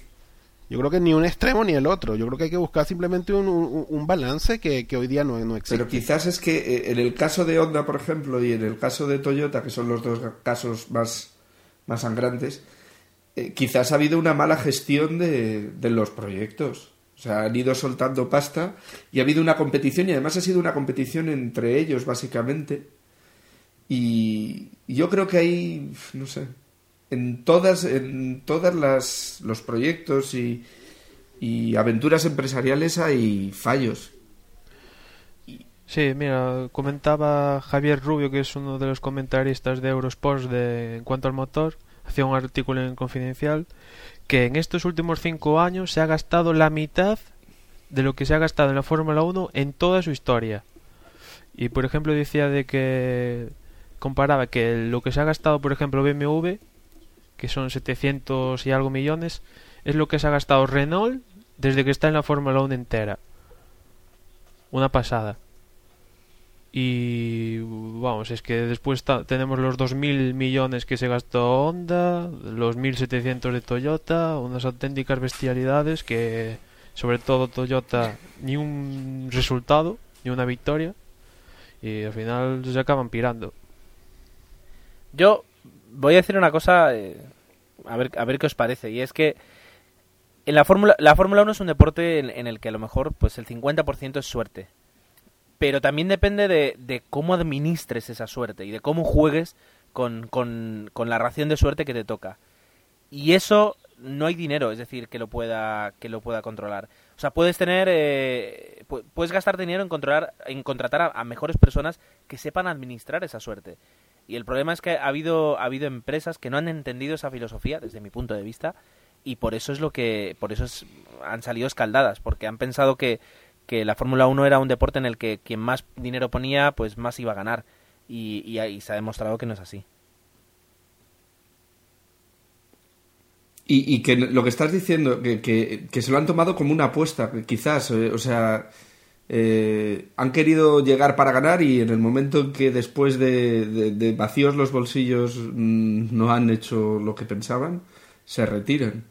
Yo creo que ni un extremo ni el otro. Yo creo que hay que buscar simplemente un, un, balance que, que, hoy día no, no, existe. Pero quizás es que eh, en el caso de Honda, por ejemplo, y en el caso de Toyota, que son los dos casos más, más sangrantes, eh, quizás ha habido una mala gestión de, de los proyectos. O sea, han ido soltando pasta y ha habido una competición y además ha sido una competición entre ellos, básicamente. Y yo creo que hay, no sé, en todas, en todas las, los proyectos y, aventuras empresariales hay fallos. Sí, mira, comentaba Javier Rubio, que es uno de los comentaristas de Eurosports de, en cuanto al motor, hacía un artículo en Confidencial que en estos últimos cinco años se ha gastado la mitad de lo que se ha gastado en la Fórmula 1 en toda su historia. Y por ejemplo decía de que comparaba que lo que se ha gastado, por ejemplo, BMW, que son 700 y algo millones, es lo que se ha gastado Renault desde que está en la Fórmula 1 entera. Una pasada. Y vamos, es que después tenemos los 2.000 millones que se gastó Honda, los 1.700 de Toyota, unas auténticas bestialidades que, sobre todo Toyota, ni un resultado, ni una victoria, y al final se acaban pirando. Yo voy a decir una cosa, eh, a, ver, a ver qué os parece, y es que en la Fórmula la Fórmula 1 es un deporte en, en el que a lo mejor pues el 50% es suerte pero también depende de, cómo administres esa suerte y de cómo juegues con, con, la ración de suerte que te toca. Y eso no hay dinero, es decir, que lo pueda, que lo pueda controlar. O sea, puedes tener, eh, puedes gastar dinero en controlar, en contratar a, mejores personas que sepan administrar esa suerte. Y el problema es que ha habido, ha habido empresas que no han entendido esa filosofía, desde mi punto de vista, y por eso es lo que, por eso han salido escaldadas, porque han pensado que que la Fórmula 1 era un deporte en el que quien más dinero ponía, pues más iba a ganar. Y, y, se ha demostrado que no es así. Y, que lo que estás diciendo, que, que, se lo han tomado como una apuesta, quizás, eh, o sea, eh, han querido llegar para ganar y en el momento en que después de, de vacíos los bolsillos mm, no han hecho lo que pensaban, se retiran.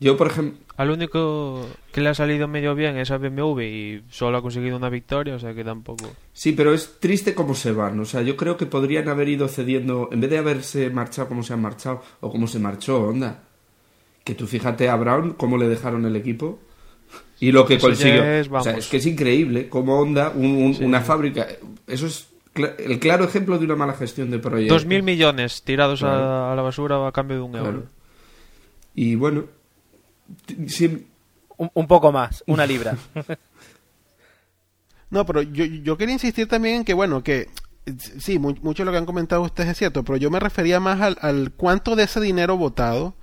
Yo, por ejemplo... Al único que le ha salido medio bien es a BMW y solo ha conseguido una victoria, o sea que tampoco... Sí, pero es triste cómo se van. O sea, yo creo que podrían haber ido cediendo, en vez de haberse marchado como se han marchado, o como se marchó onda. Que tú fíjate a Brown cómo le dejaron el equipo y lo que consiguió. Es, o sea, es que es increíble cómo Honda, una fábrica... Eso es el claro ejemplo de una mala gestión de proyectos. Dos mil millones tirados a, la basura a cambio de un euro. Y bueno, un, poco más, una libra. No, pero yo, yo quería insistir también en que, bueno, que sí, mucho de lo que han comentado ustedes es cierto, pero yo me refería más al, al cuánto de ese dinero votado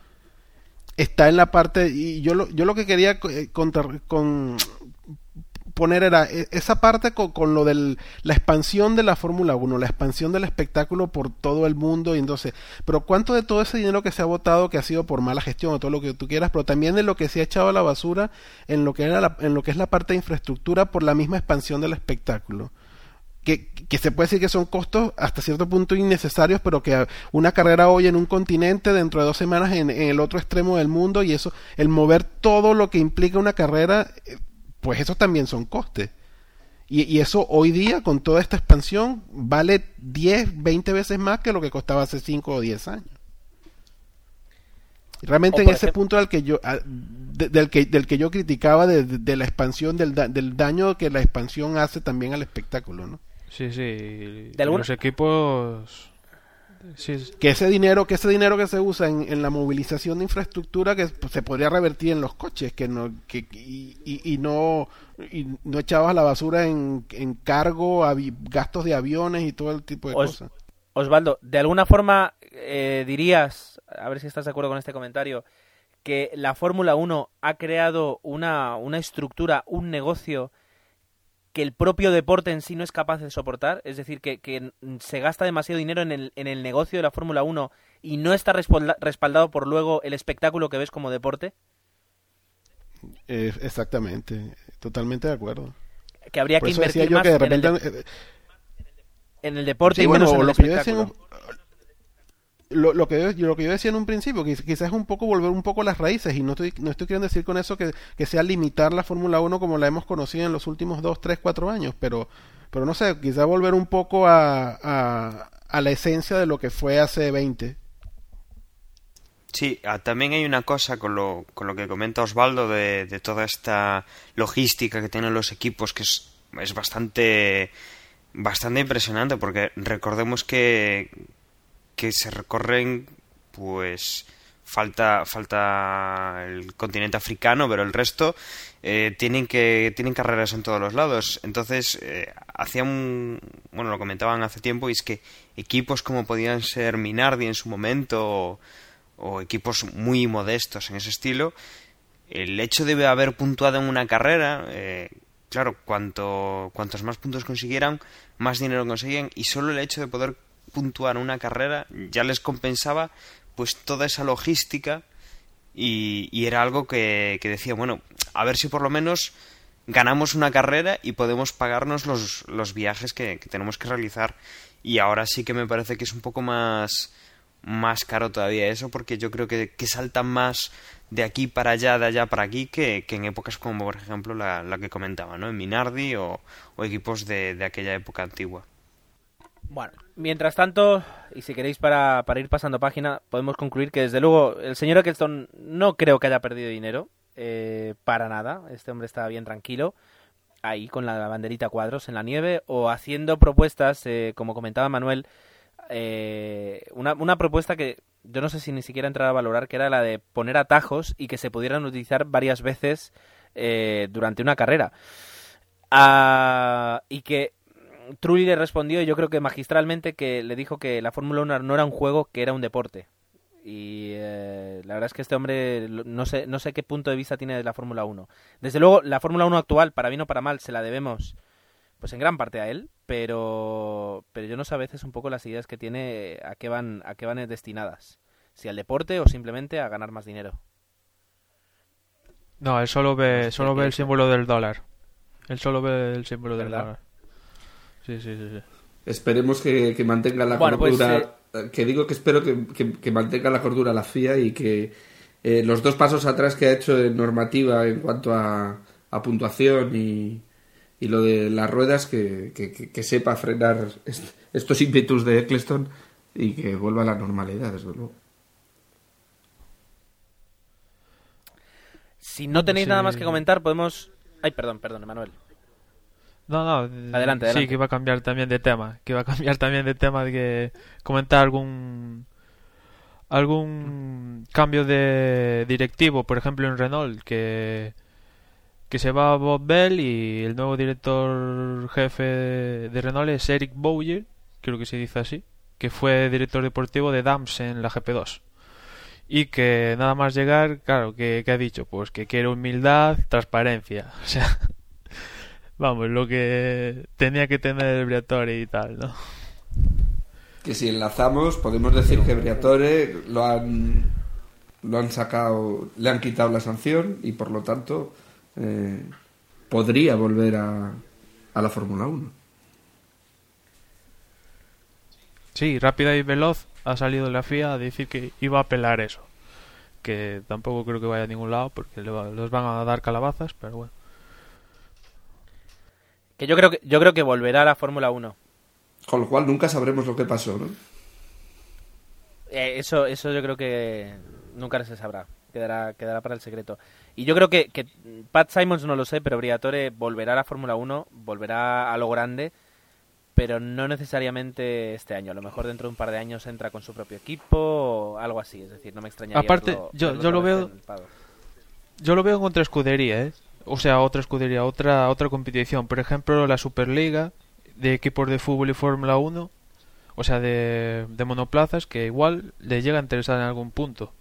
está en la parte, y yo lo, yo lo que quería eh, contar, con, poner era e, esa parte con, lo de la expansión de la Fórmula 1, la expansión del espectáculo por todo el mundo, y entonces, pero cuánto de todo ese dinero que se ha votado que ha sido por mala gestión o todo lo que tú quieras, pero también de lo que se ha echado a la basura en lo que era en lo que es la parte de infraestructura por la misma expansión del espectáculo. Que, que, se puede decir que son costos hasta cierto punto innecesarios, pero que una carrera hoy en un continente, dentro de dos semanas en, en, el otro extremo del mundo, y eso, el mover todo lo que implica una carrera, eh, pues esos también son costes. Y, eso hoy día, con toda esta expansión, vale 10, 20 veces más que lo que costaba hace 5 o 10 años. Realmente en ese punto del que yo, del, que, del que yo criticaba de, la expansión, del, del, daño que la expansión hace también al espectáculo, ¿no? Sí, sí. ¿De Los equipos que ese dinero que ese dinero que se usa en, la movilización de infraestructura que pues, se podría revertir en los coches que no que y, no y no echabas la basura en, en cargo gastos de aviones y todo el tipo de cosas. Osvaldo de alguna forma eh, dirías a ver si estás de acuerdo con este comentario que la Fórmula 1 ha creado una, una estructura un negocio que el propio deporte en sí no es capaz de soportar, es decir, que, se gasta demasiado dinero en el, en el negocio de la Fórmula 1 y no está respaldado por luego el espectáculo que ves como deporte? exactamente, totalmente de acuerdo. Que habría que invertir más en, el deporte y menos en el espectáculo lo, lo, que yo, lo que yo decía en un principio, que quizás es un poco volver un poco las raíces, y no estoy, no estoy queriendo decir con eso que, que sea limitar la Fórmula 1 como la hemos conocido en los últimos 2, 3, 4 años, pero, pero no sé, quizás volver un poco a, a, a la esencia de lo que fue hace 20. Sí, ah, también hay una cosa con lo, con lo que comenta Osvaldo de, de toda esta logística que tienen los equipos que es, es bastante bastante impresionante porque recordemos que, que se recorren, pues falta falta el continente africano, pero el resto eh, tienen que tienen carreras en todos los lados. Entonces eh, hacían, bueno, lo comentaban hace tiempo y es que equipos como podían ser Minardi en su momento o, equipos muy modestos en ese estilo, el hecho de haber puntuado en una carrera, eh, claro, cuanto cuantos más puntos consiguieran, más dinero conseguían y solo el hecho de poder puntuar una carrera ya les compensaba pues toda esa logística y, era algo que, decía, bueno, a ver si por lo menos ganamos una carrera y podemos pagarnos los, los viajes que, tenemos que realizar. Y ahora sí que me parece que es un poco más, más caro todavía eso, porque yo creo que, que saltan más de aquí para allá, de allá para aquí, que, en épocas como, por ejemplo, la, la que comentaba, ¿no? En Minardi o, equipos de, de aquella época antigua. Bueno, mientras tanto, y si queréis para, para, ir pasando página, podemos concluir que desde luego el señor Eccleston no creo que haya perdido dinero, eh, para nada. Este hombre está bien tranquilo, ahí con la banderita cuadros en la nieve, o haciendo propuestas, eh, como comentaba Manuel, eh, una, una propuesta que yo no sé si ni siquiera entraba a valorar, que era la de poner atajos y que se pudieran utilizar varias veces durante una carrera. Ah, y que Trulli le respondió, yo creo que magistralmente, que le dijo que la Fórmula 1 no era un juego, que era un deporte. Y eh, la verdad es que este hombre no sé, no sé qué punto de vista tiene de la Fórmula 1. Desde luego, la Fórmula 1 actual, para bien o para mal, se la debemos pues en gran parte a él, pero, pero yo no sé a veces un poco las ideas que tiene a qué van, a qué van destinadas. Si al deporte o simplemente a ganar más dinero. No, él solo ve, solo ve el símbolo del dólar. Él solo ve el símbolo del dólar. Sí, sí, sí. Esperemos que, mantenga la pues, cordura. Eh, que digo que espero que, mantenga la cordura la FIA y que eh, los dos pasos atrás que ha hecho en normativa en cuanto a, puntuación y, y, lo de las ruedas, que, sepa frenar estos ímpetus de Eccleston y que vuelva a la normalidad, desde luego. Si no tenéis nada más que comentar, podemos. Ay, perdón, perdón, Manuel. No, no. Adelante, adelante. Sí, que iba a cambiar también de tema. Que iba a cambiar también de tema de que comentar algún algún cambio de directivo, por ejemplo en Renault, que que se va Bob Bell y el nuevo director jefe de Renault es Eric Bowyer, creo que se dice así, que fue director deportivo de Dams en la GP2. Y que nada más llegar, claro, que, ha dicho, pues que quiere humildad, transparencia. O sea, vamos, lo que tenía que tener el Briatore y tal, ¿no? Que si enlazamos, podemos decir que Briatore lo han, lo han sacado, le han quitado la sanción y por lo tanto eh, podría volver a, a la Fórmula 1. Sí, rápida y veloz ha salido de la FIA a decir que iba a apelar eso. Que tampoco creo que vaya a ningún lado porque los van a dar calabazas, pero bueno. Que yo creo que yo creo que volverá a la Fórmula 1. Con lo cual nunca sabremos lo que pasó, ¿no? Eh, eso eso yo creo que nunca se sabrá. Quedará quedará para el secreto. Y yo creo que, que Pat Simons no lo sé, pero Briatore volverá a la Fórmula 1, volverá a lo grande pero no necesariamente este año. A lo mejor dentro de un par de años entra con su propio equipo o algo así. Es decir, no me extrañaría. Aparte, yo, yo lo veo. Yo lo veo en otra escudería, ¿eh? O sea, otra escudería, otra otra competición. Por ejemplo, la Superliga de equipos de fútbol y Fórmula 1, o sea, de, de monoplazas, que igual le llega a interesar en algún punto.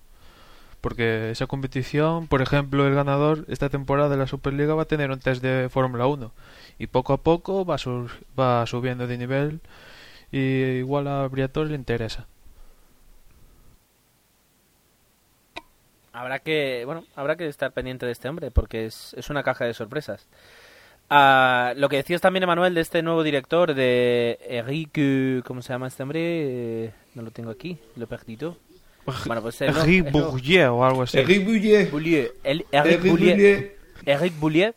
Porque esa competición, por ejemplo, el ganador esta temporada de la Superliga va a tener un test de Fórmula 1 y poco a poco va, va subiendo de nivel y igual a Briatore le interesa. Habrá que, bueno, habrá que estar pendiente de este hombre porque es, es una caja de sorpresas. Ah, lo que decías también, Emanuel, de este nuevo director, de Eric, ¿cómo se llama este hombre? Eh, no lo tengo aquí, lo he perdido. Bueno, pues Eric Boulier o algo así. Eric Boulier. Eric Boulier. Eric Boulier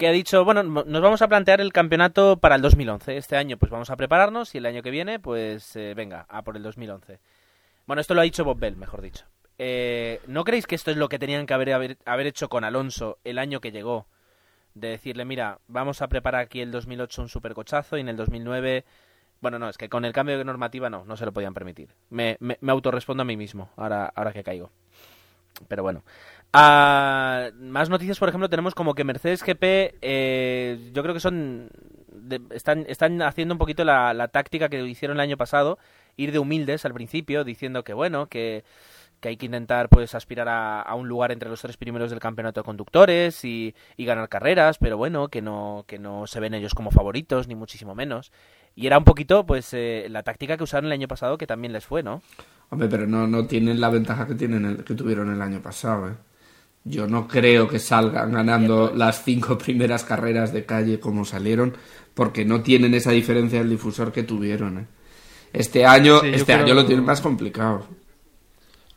que ha dicho, bueno, nos vamos a plantear el campeonato para el 2011. Este año pues vamos a prepararnos y el año que viene pues eh, venga, a por el 2011. Bueno, esto lo ha dicho Bob Bell, mejor dicho. Eh, ¿No creéis que esto es lo que tenían que haber, haber, hecho con Alonso el año que llegó? De decirle, mira, vamos a preparar aquí el 2008 un supercochazo y en el 2009... Bueno, no, es que con el cambio de normativa no, no se lo podían permitir. Me, me, me autorrespondo a mí mismo, ahora, ahora que caigo. Pero bueno. Ah, más noticias, por ejemplo, tenemos como que Mercedes GP, eh, yo creo que son. están, están haciendo un poquito la, táctica que hicieron el año pasado, ir de humildes al principio, diciendo que bueno, que, hay que intentar pues aspirar a, un lugar entre los tres primeros del campeonato de conductores y, ganar carreras, pero bueno, que no, que no se ven ellos como favoritos, ni muchísimo menos. Y era un poquito pues eh, la táctica que usaron el año pasado que también les fue, ¿no? Hombre, pero no, no tienen la ventaja que, tienen el, que tuvieron el año pasado, ¿eh? Yo no creo que salgan ganando las cinco primeras carreras de calle como salieron, porque no tienen esa diferencia del difusor que tuvieron. ¿eh? Este año, este año lo tienen más complicado.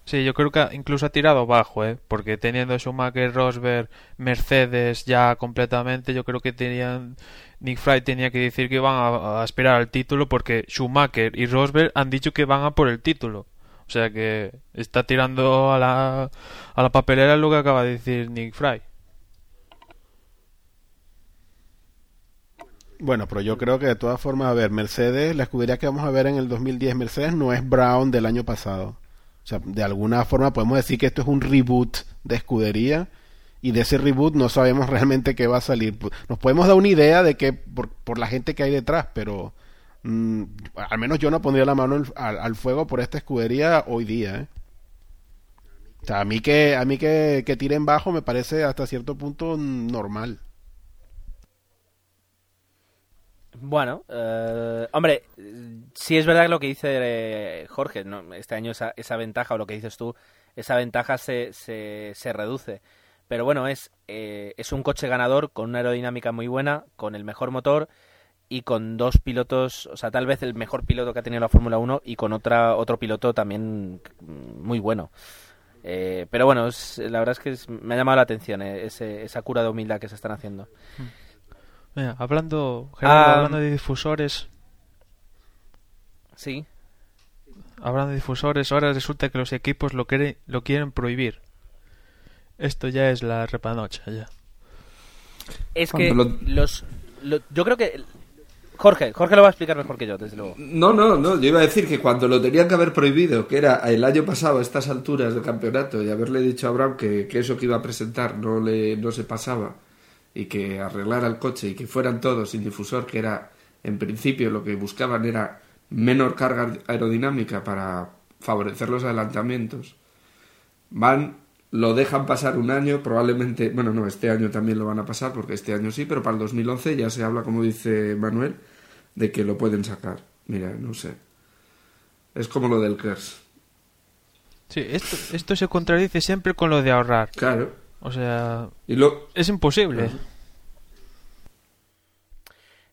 Sí, yo creo que incluso ha tirado bajo, ¿eh? porque teniendo Schumacher, Rosberg, Mercedes ya completamente, yo creo que tenían Nick Fry tenía que decir que van a, a aspirar al título porque Schumacher y Rosberg han dicho que van a por el título. O sea que está tirando a la, a la papelera lo que acaba de decir Nick Fry. Bueno, pero yo creo que de todas formas, a ver, Mercedes, la escudería que vamos a ver en el 2010 Mercedes no es Brown del año pasado. O sea, de alguna forma podemos decir que esto es un reboot de escudería y de ese reboot no sabemos realmente qué va a salir. Nos podemos dar una idea de que por, por la gente que hay detrás, pero Mm, al menos yo no pondría la mano al, fuego por esta escudería hoy día. ¿eh? O sea, a mí que a mí que, que tiren bajo me parece hasta cierto punto normal. Bueno, eh, hombre, si es verdad lo que dice eh, Jorge, ¿no? este año esa, esa, ventaja, o lo que dices tú, esa ventaja se, se, se reduce. Pero bueno, es, eh, es un coche ganador con una aerodinámica muy buena, con el mejor motor y con dos pilotos, o sea, tal vez el mejor piloto que ha tenido la Fórmula 1 y con otra otro piloto también muy bueno. Eh, pero bueno, la verdad es que me ha llamado la atención eh, esa cura de humildad que se están haciendo. Mira, hablando, ah, hablando de difusores. Sí. Hablando de difusores, ahora resulta que los equipos lo, quieren, lo quieren prohibir. Esto ya es la repanocha, ya. Es que los, yo creo que Jorge, Jorge lo va a explicar mejor que yo, desde luego. No, no, no, yo iba a decir que cuando lo tenían que haber prohibido, que era el año pasado a estas alturas del campeonato, y haberle dicho a Abraham que, eso que iba a presentar no, le, no se pasaba, y que arreglara el coche y que fueran todos sin difusor, que era en principio lo que buscaban era menor carga aerodinámica para favorecer los adelantamientos, van, lo dejan pasar un año, probablemente, bueno, no, este año también lo van a pasar, porque este año sí, pero para el 2011 ya se habla, como dice Manuel, de que lo pueden sacar. Mira, no sé. Es como lo del KERS. Sí, esto, esto se contradice siempre con lo de ahorrar. Claro. O sea, Y lo, es imposible.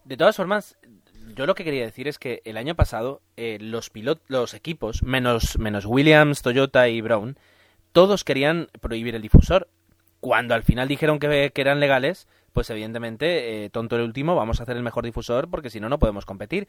De todas formas, yo lo que quería decir es que el año pasado eh, los pilot los equipos, menos, menos Williams, Toyota y Brown, todos querían prohibir el difusor. Cuando al final dijeron que, eran legales, pues evidentemente, eh, tonto el último, vamos a hacer el mejor difusor porque si no, no podemos competir.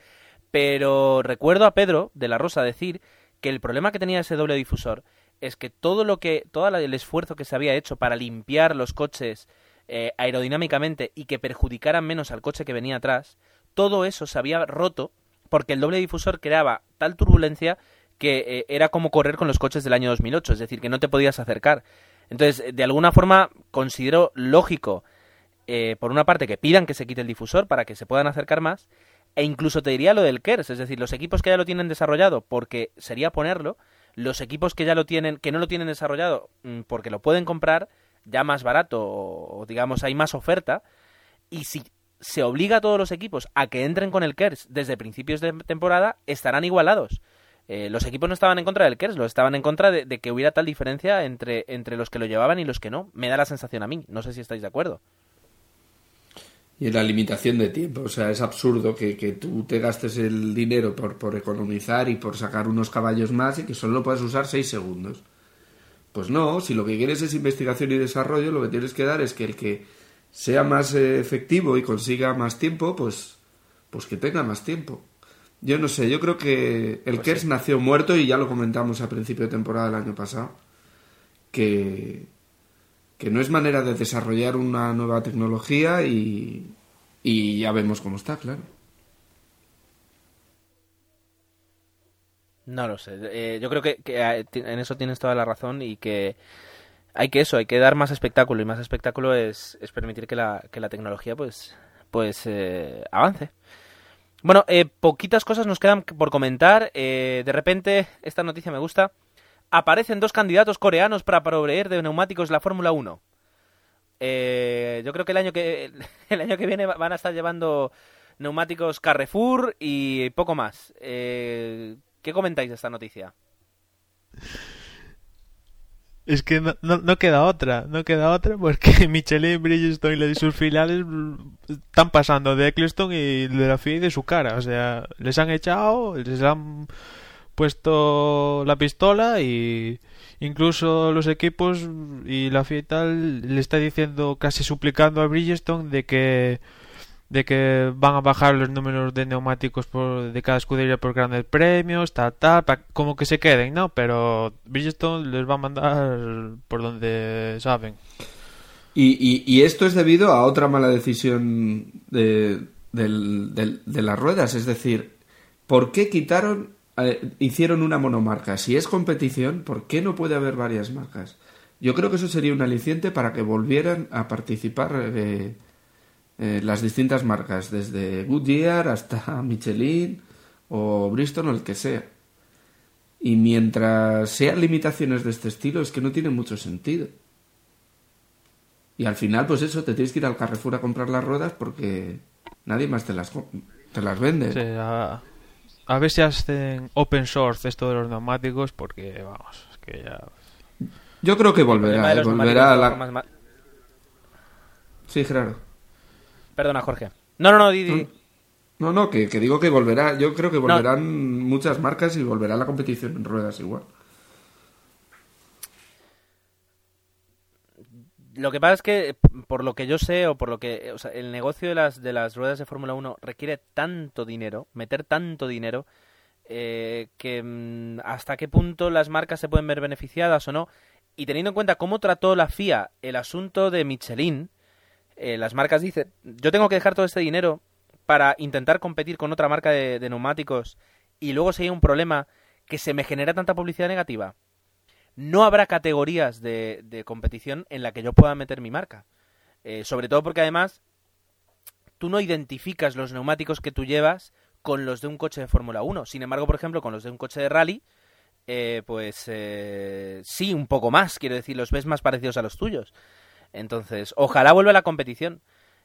Pero recuerdo a Pedro de la Rosa decir que el problema que tenía ese doble difusor es que todo lo que, todo el esfuerzo que se había hecho para limpiar los coches eh, aerodinámicamente y que perjudicaran menos al coche que venía atrás, todo eso se había roto porque el doble difusor creaba tal turbulencia que eh, era como correr con los coches del año 2008, es decir, que no te podías acercar. Entonces, de alguna forma, considero lógico, eh, por una parte, que pidan que se quite el difusor para que se puedan acercar más, e incluso te diría lo del KERS, es decir, los equipos que ya lo tienen desarrollado, porque sería ponerlo, los equipos que ya lo tienen, que no lo tienen desarrollado, mm, porque lo pueden comprar ya más barato, o digamos hay más oferta, y si se obliga a todos los equipos a que entren con el KERS desde principios de temporada, estarán igualados. Eh, los equipos no estaban en contra del KERS, lo estaban en contra de, que hubiera tal diferencia entre, entre los que lo llevaban y los que no. Me da la sensación a mí, no sé si estáis de acuerdo. y la limitación de tiempo. O sea, es absurdo que, que tú te gastes el dinero por, por economizar y por sacar unos caballos más y que solo lo puedas usar 6 segundos. Pues no, si lo que quieres es investigación y desarrollo, lo que tienes que dar es que el que sea más eh, efectivo y consiga más tiempo, pues, pues que tenga más tiempo. Yo no sé, yo creo que el KERS nació muerto y ya lo comentamos a principio de temporada del año pasado, que, que no es manera de desarrollar una nueva tecnología y, y ya vemos cómo está, claro. No lo sé. Eh, yo creo que, que, eh, en eso tienes toda la razón y que hay que eso, hay que dar más espectáculo y más espectáculo es, es permitir que la, que la tecnología pues, pues eh, avance. Bueno, eh, poquitas cosas nos quedan por comentar. Eh, de repente, esta noticia me gusta. Aparecen dos candidatos coreanos para proveer de neumáticos la Fórmula 1. Eh, yo creo que el año que el año que viene va- van a estar llevando neumáticos Carrefour y poco más. Eh, ¿Qué comentáis de esta noticia? Es que no, no, no queda otra, no queda otra porque Michelin, Bridgestone y sus filiales están pasando de Eccleston y de la FIA y de su cara. O sea, les han echado, les han puesto la pistola y incluso los equipos y la FIA y tal le está diciendo, casi suplicando a Bridgestone de que de que van a bajar los números de neumáticos por, de cada escudería por grandes premios, tal, tal, pa- como que se queden, ¿no? Pero Bridgestone les va a mandar por donde saben. Y, y- y esto es debido a otra mala decisión de, del- del- de las ruedas. Es decir, ¿por qué quitaron, eh, hicieron una monomarca? Si es competición, ¿por qué no puede haber varias marcas? Yo creo que eso sería un aliciente para que volvieran a participar eh, eh, las distintas marcas, desde Goodyear hasta Michelin o Bristol o el que sea. Y mientras sean limitaciones de este estilo, es que no tiene mucho sentido. Y al final, pues eso, te tienes que ir al Carrefour a comprar las ruedas porque nadie más te las, te las vende. Sí, a, a ver si hacen open source esto de los neumáticos porque, vamos, es que ya... Yo creo que volverá, eh, volverá a la... Sí, Gerardo. Perdona, Jorge. No, no, no, di, di. No, no, que, que digo que volverá. Yo creo que volverán muchas marcas y volverá la competición en ruedas igual. Lo que pasa es que, por lo que yo sé, o por lo que. O sea, el negocio de las, de las ruedas de Fórmula 1 requiere tanto dinero, meter tanto dinero, eh, que mm, hasta qué punto las marcas se pueden ver beneficiadas o no. Y teniendo en cuenta cómo trató la FIA el asunto de Michelin, eh, las marcas dicen: Yo tengo que dejar todo este dinero para intentar competir con otra marca de, neumáticos y luego si hay un problema que se me genera tanta publicidad negativa no habrá categorías de, de competición en la que yo pueda meter mi marca. Eh, sobre todo porque además tú no identificas los neumáticos que tú llevas con los de un coche de Fórmula 1. Sin embargo, por ejemplo, con los de un coche de rally, eh, pues eh, sí, un poco más, quiero decir, los ves más parecidos a los tuyos. Entonces, ojalá vuelva la competición.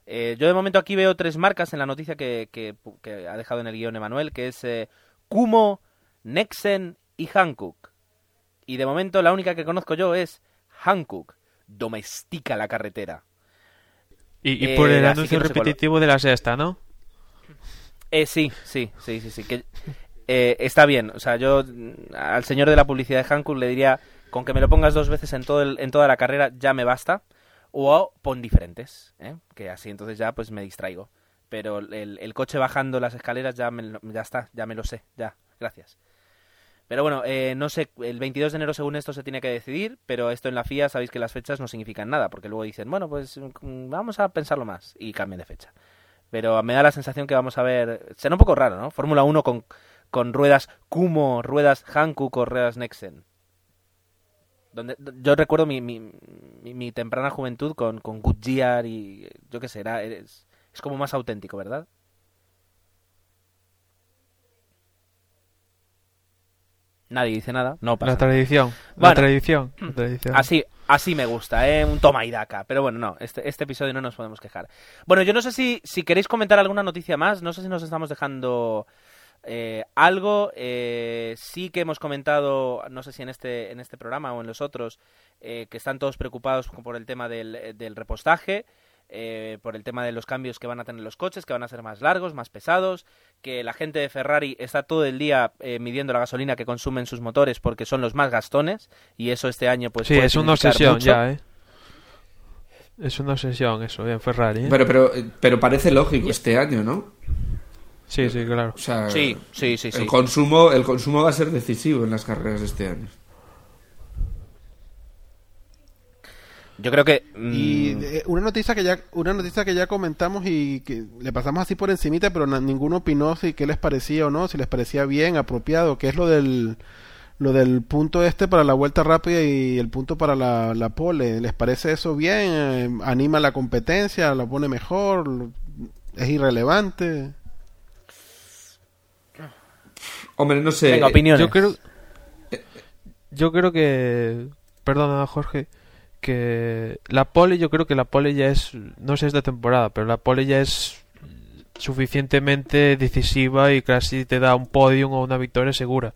Eh, yo de momento aquí veo tres marcas en la noticia que, que, que ha dejado en el guion Emanuel, que es eh, Kumo, Nexen y Hankook. Y de momento la única que conozco yo es Hankook. Domestica la carretera. Y, y por Eh, el así anuncio no repetitivo de la sexta, ¿no? Eh, sí, sí, sí, sí, sí. Que, eh, está bien. O sea, yo mm, al señor de la publicidad de Hankook le diría, con que me lo pongas dos veces en, todo el- en toda la carrera ya me basta. O pon diferentes, ¿eh? que así entonces ya pues me distraigo. Pero el, el coche bajando las escaleras ya, me ya está, ya me lo sé, ya, gracias. Pero bueno, eh, no sé, el 22 de enero según esto se tiene que decidir, pero esto en la FIA sabéis que las fechas no significan nada, porque luego dicen, bueno, pues mm, vamos a pensarlo más y cambian de fecha. Pero me da la sensación que vamos a ver, será un poco raro, ¿no? Fórmula 1 con, con ruedas Kumo, ruedas Hankook o ruedas Nexen. Donde, yo recuerdo mi, mi, mi, mi temprana juventud con, con Goodyear y yo qué sé, era, es, es como más auténtico, ¿verdad? Nadie dice nada, no pasa La nada. tradición. Bueno. La tradición. la tradición. Así, así me gusta, ¿eh? Un toma y daca. Pero bueno, no, este, este episodio no nos podemos quejar. Bueno, yo no sé si, si queréis comentar alguna noticia más, no sé si nos estamos dejando eh, algo. Eh, sí que hemos comentado, no sé si en este, en este programa o en los otros, eh, que están todos preocupados por el tema del, del repostaje. eh, por el tema de los cambios que van a tener los coches, que van a ser más largos, más pesados, que la gente de Ferrari está todo el día eh, midiendo la gasolina que consumen sus motores porque son los más gastones y eso este año pues sí, puede es una obsesión mucho. ya, ¿eh? Es una obsesión eso, en Ferrari. ¿eh? Pero, pero, pero parece lógico este año, ¿no? Sí, sí, claro. O sea, Sí, sí, sí, sí. El consumo, el consumo va a ser decisivo en las carreras de este año. Yo creo que Y mm, eh, una noticia que ya una noticia que ya comentamos y que le pasamos así por encimita, pero na- ninguno opinó si qué les parecía o no, si les parecía bien, apropiado, que es lo del lo del punto este para la vuelta rápida y el punto para la, la pole. ¿Les parece eso bien? Eh, ¿Anima la competencia? ¿La pone mejor? ¿Es irrelevante? Hombre, no sé. venga, opiniones. Yo creo, yo creo que, perdona Jorge, que la pole, yo creo que la pole ya es, no sé esta temporada, pero la pole ya es suficientemente decisiva y casi te da un podium o una victoria segura.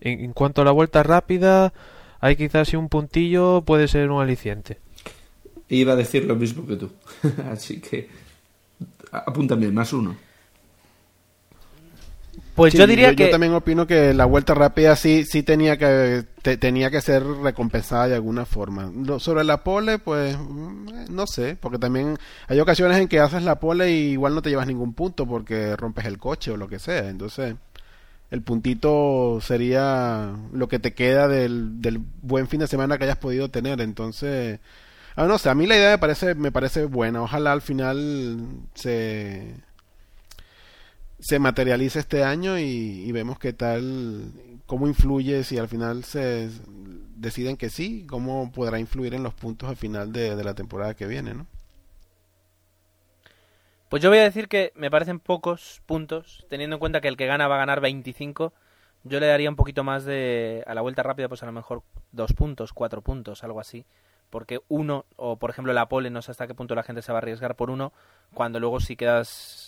En, en cuanto a la vuelta rápida, hay quizás si un puntillo puede ser un aliciente. Iba a decir lo mismo que tú. Así que apúntame, más uno. Pues Sí, yo diría yo, que también opino que la vuelta rápida sí sí tenía que te- tenía que ser recompensada de alguna forma. Lo- sobre la pole, pues mm, no sé, porque también hay ocasiones en que haces la pole y igual no te llevas ningún punto porque rompes el coche o lo que sea. Entonces, el puntito sería lo que te queda del, del buen fin de semana que hayas podido tener. Entonces, ah, no sé, a mí la idea me parece me parece buena. Ojalá al final se se materializa este año y, y vemos qué tal, cómo influye, si al final se deciden que sí, cómo podrá influir en los puntos al final de, de la temporada que viene, ¿no? pues yo voy a decir que me parecen pocos puntos, teniendo en cuenta que el que gana va a ganar 25. Yo le daría un poquito más de a la vuelta rápida, pues a lo mejor dos puntos, cuatro puntos, algo así. Porque uno, o por ejemplo la pole, no sé hasta qué punto la gente se va a arriesgar por uno, cuando luego si quedas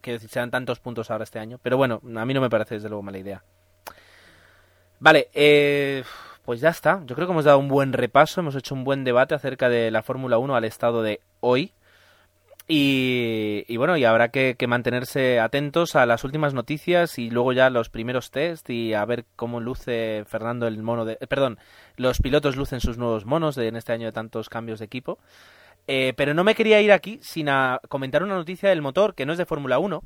que sean tantos puntos ahora este año. Pero bueno, a mí no me parece desde luego mala idea. Vale, eh, pues ya está. Yo creo que hemos dado un buen repaso, hemos hecho un buen debate acerca de la Fórmula 1 al estado de hoy. Y, y bueno, y habrá que, que mantenerse atentos a las últimas noticias y luego ya los primeros test y a ver cómo luce Fernando el mono de... eh, perdón, los pilotos lucen sus nuevos monos de, en este año de tantos cambios de equipo. Eh, pero no me quería ir aquí sin a comentar una noticia del motor que no es de Fórmula 1,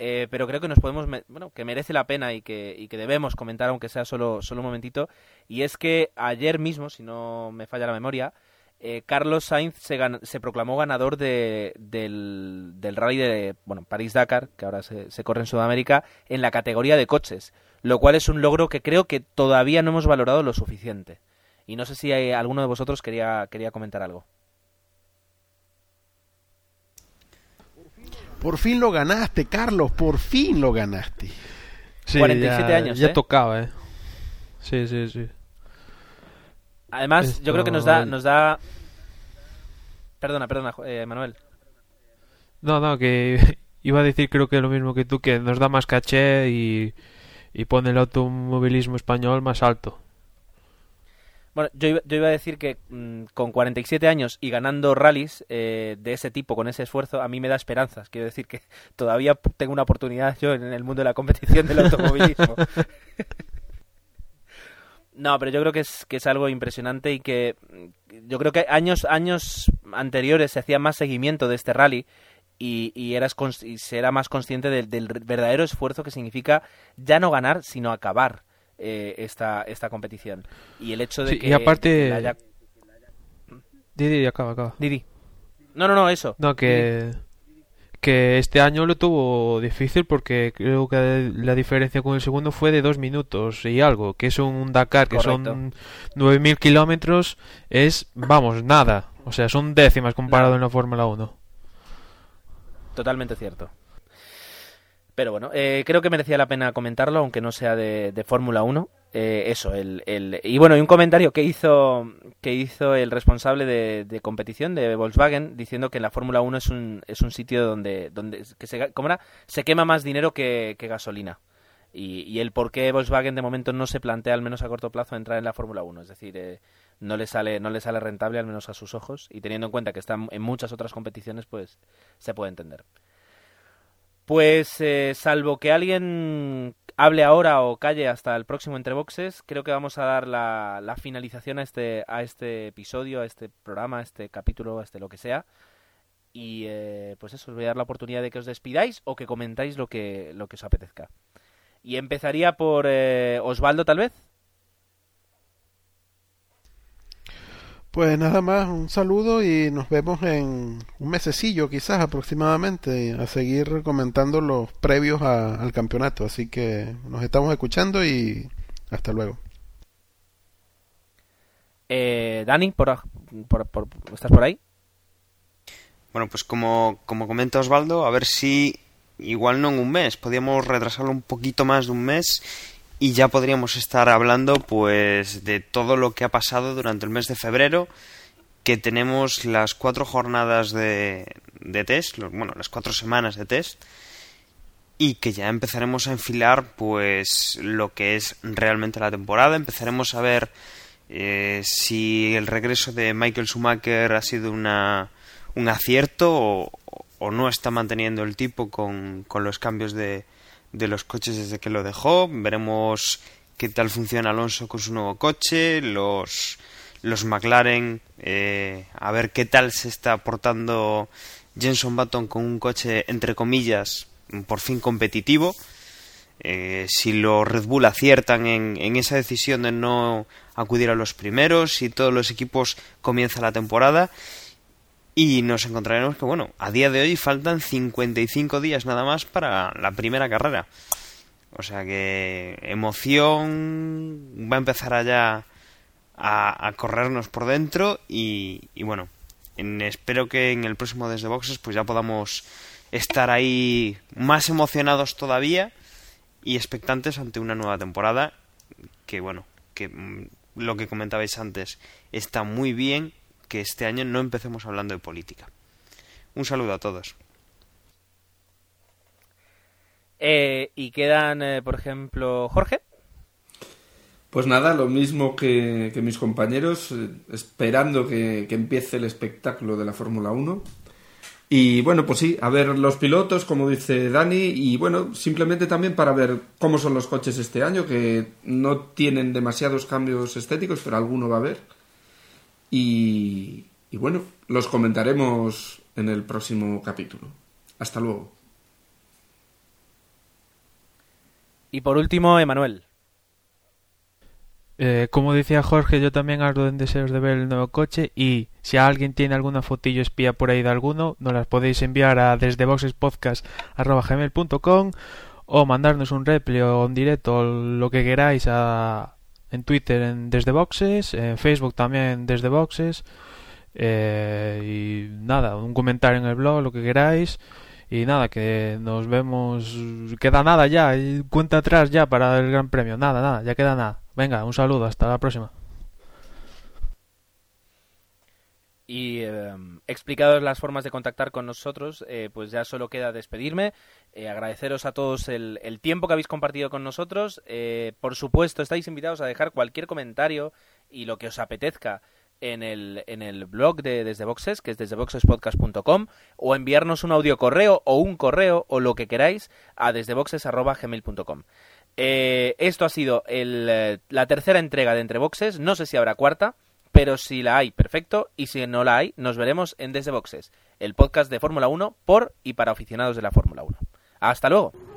eh, pero creo que nos podemos, bueno, que merece la pena y que, debemos comentar aunque sea solo, solo un momentito. Y es que ayer mismo, si no me falla la memoria, eh, Carlos Sainz se, proclamó ganador de- del, del rally de bueno, París-Dakar, que ahora se, se corre en Sudamérica, en la categoría de coches, lo cual es un logro que creo que todavía no hemos valorado lo suficiente. Y no sé si hay, alguno de vosotros quería, quería comentar algo. Por fin lo ganaste, Carlos, por fin lo ganaste. Sí, 47 ya, años, Ya ¿eh? tocaba, ¿eh? Sí, sí, sí. Además, yo creo que nos da, nos da... Perdona, perdona, eh, Manuel. No, no, que iba a decir creo que lo mismo que tú, que nos da más caché y, y pone el automovilismo español más alto. Bueno, yo iba, yo iba a decir que mm, con 47 años y ganando rallies eh, de ese tipo, con ese esfuerzo, a mí me da esperanzas. Quiero decir que todavía tengo una oportunidad yo en el mundo de la competición del automovilismo. no, pero yo creo que es, que es algo impresionante y que mm, yo creo que años, años anteriores se hacía más seguimiento de este rally y, y eras y se era más consciente del, del verdadero esfuerzo que significa ya no ganar, sino acabar eh, esta, esta competición. Y el hecho de Sí, que... y aparte- haya- Didi, acaba, acaba. Didi. No, no, no, eso. No, que, que este año lo tuvo difícil porque creo que la diferencia con el segundo fue de dos minutos y algo, que es un Dakar, que Correcto. son 9.000 kilómetros, es, vamos, nada. O sea, son décimas comparado en la Fórmula 1. Totalmente cierto. Pero bueno, eh, creo que merecía la pena comentarlo, aunque no sea de, de Fórmula 1. Eh, eso, el, el- y bueno, y un comentario que hizo, que hizo el responsable de, competición de Volkswagen diciendo que la Fórmula 1 es un, es un sitio donde, donde se, se quema más dinero que, gasolina. Y, y el por qué Volkswagen de momento no se plantea, al menos a corto plazo, entrar en la Fórmula 1. Es decir, eh, no le sale no le sale rentable, al menos a sus ojos. Y teniendo en cuenta que están en muchas otras competiciones, pues se puede entender. Pues eh, salvo que alguien hable ahora o calle hasta el próximo Entre Boxes, creo que vamos a dar la, finalización a este, a este episodio, a este programa, a este capítulo, a este lo que sea. Y eh, pues eso, os voy a dar la oportunidad de que os despidáis o que comentáis lo que, lo que os apetezca. Y empezaría por eh, Osvaldo, tal vez. Pues nada más, un saludo y nos vemos en un mesecillo quizás aproximadamente a seguir comentando los previos a- al campeonato. Así que nos estamos escuchando y hasta luego. Eh, Dani, por, por- por- ¿estás por ahí? Bueno, pues como, como comenta Osvaldo, a ver si igual no en un mes, podríamos retrasarlo un poquito más de un mes y ya podríamos estar hablando pues de todo lo que ha pasado durante el mes de febrero, que tenemos las cuatro jornadas de, de test, bueno, las cuatro semanas de test, y que ya empezaremos a enfilar pues lo que es realmente la temporada, empezaremos a ver eh, si el regreso de Michael Schumacher ha sido una, un acierto o, o no está manteniendo el tipo con, con los cambios de, de los coches desde que lo dejó. Veremos qué tal funciona Alonso con su nuevo coche, los, los McLaren, eh, a ver qué tal se está portando Jenson Button con un coche, entre comillas, por fin competitivo. Eh, si los Red Bull aciertan en, en esa decisión de no acudir a los primeros, si todos los equipos comienzan la temporada y nos encontraremos que, bueno, a día de hoy faltan 55 días nada más para la primera carrera. O sea que emoción va a empezar allá a, a corrernos por dentro y, bueno, en- espero que en el próximo Desde Boxes pues ya podamos estar ahí más emocionados todavía y expectantes ante una nueva temporada que bueno, que mm, lo que comentabais antes está muy bien que este año no empecemos hablando de política. Un saludo a todos. Eh, y quedan, eh, por ejemplo, Jorge. Pues nada, lo mismo que, que mis compañeros, eh, esperando que, que empiece el espectáculo de la Fórmula 1. Y bueno, pues sí, a ver los pilotos, como dice Dani, y bueno, simplemente también para ver cómo son los coches este año, que no tienen demasiados cambios estéticos, pero alguno va a haber. Y, y bueno, los comentaremos en el próximo capítulo. Hasta luego. Y por último, Emanuel. Eh, como decía Jorge, yo también ardo en deseos de ver el nuevo coche y si alguien tiene alguna fotillo espía por ahí de alguno, nos las podéis enviar a desde boxespodcast.gmail.com o mandarnos un repli o un directo o lo que queráis a, en Twitter en Desde Boxes, en Facebook también Desde Boxes eh, y nada, un comentario en el blog, lo que queráis Y nada, que nos vemos. Queda nada ya, cuenta atrás ya para el Gran Premio. Nada, nada, ya queda nada. Venga, un saludo, hasta la próxima. Y eh, explicados las formas de contactar con nosotros, eh, pues ya solo queda despedirme, eh, agradeceros a todos el, tiempo que habéis compartido con nosotros. por supuesto, estáis invitados a dejar cualquier comentario y lo que os apetezca en el, en el blog de Desde Boxes, que es desdeboxespodcast.com, o enviarnos un audio correo o un correo o lo que queráis a desdeboxes.gmail.com. Esto ha sido el, la tercera entrega de Entre Boxes, no sé si habrá cuarta, pero si la hay, perfecto, y si no la hay, nos veremos en Desde Boxes, el podcast de Fórmula 1 por y para aficionados de la Fórmula 1. Hasta luego.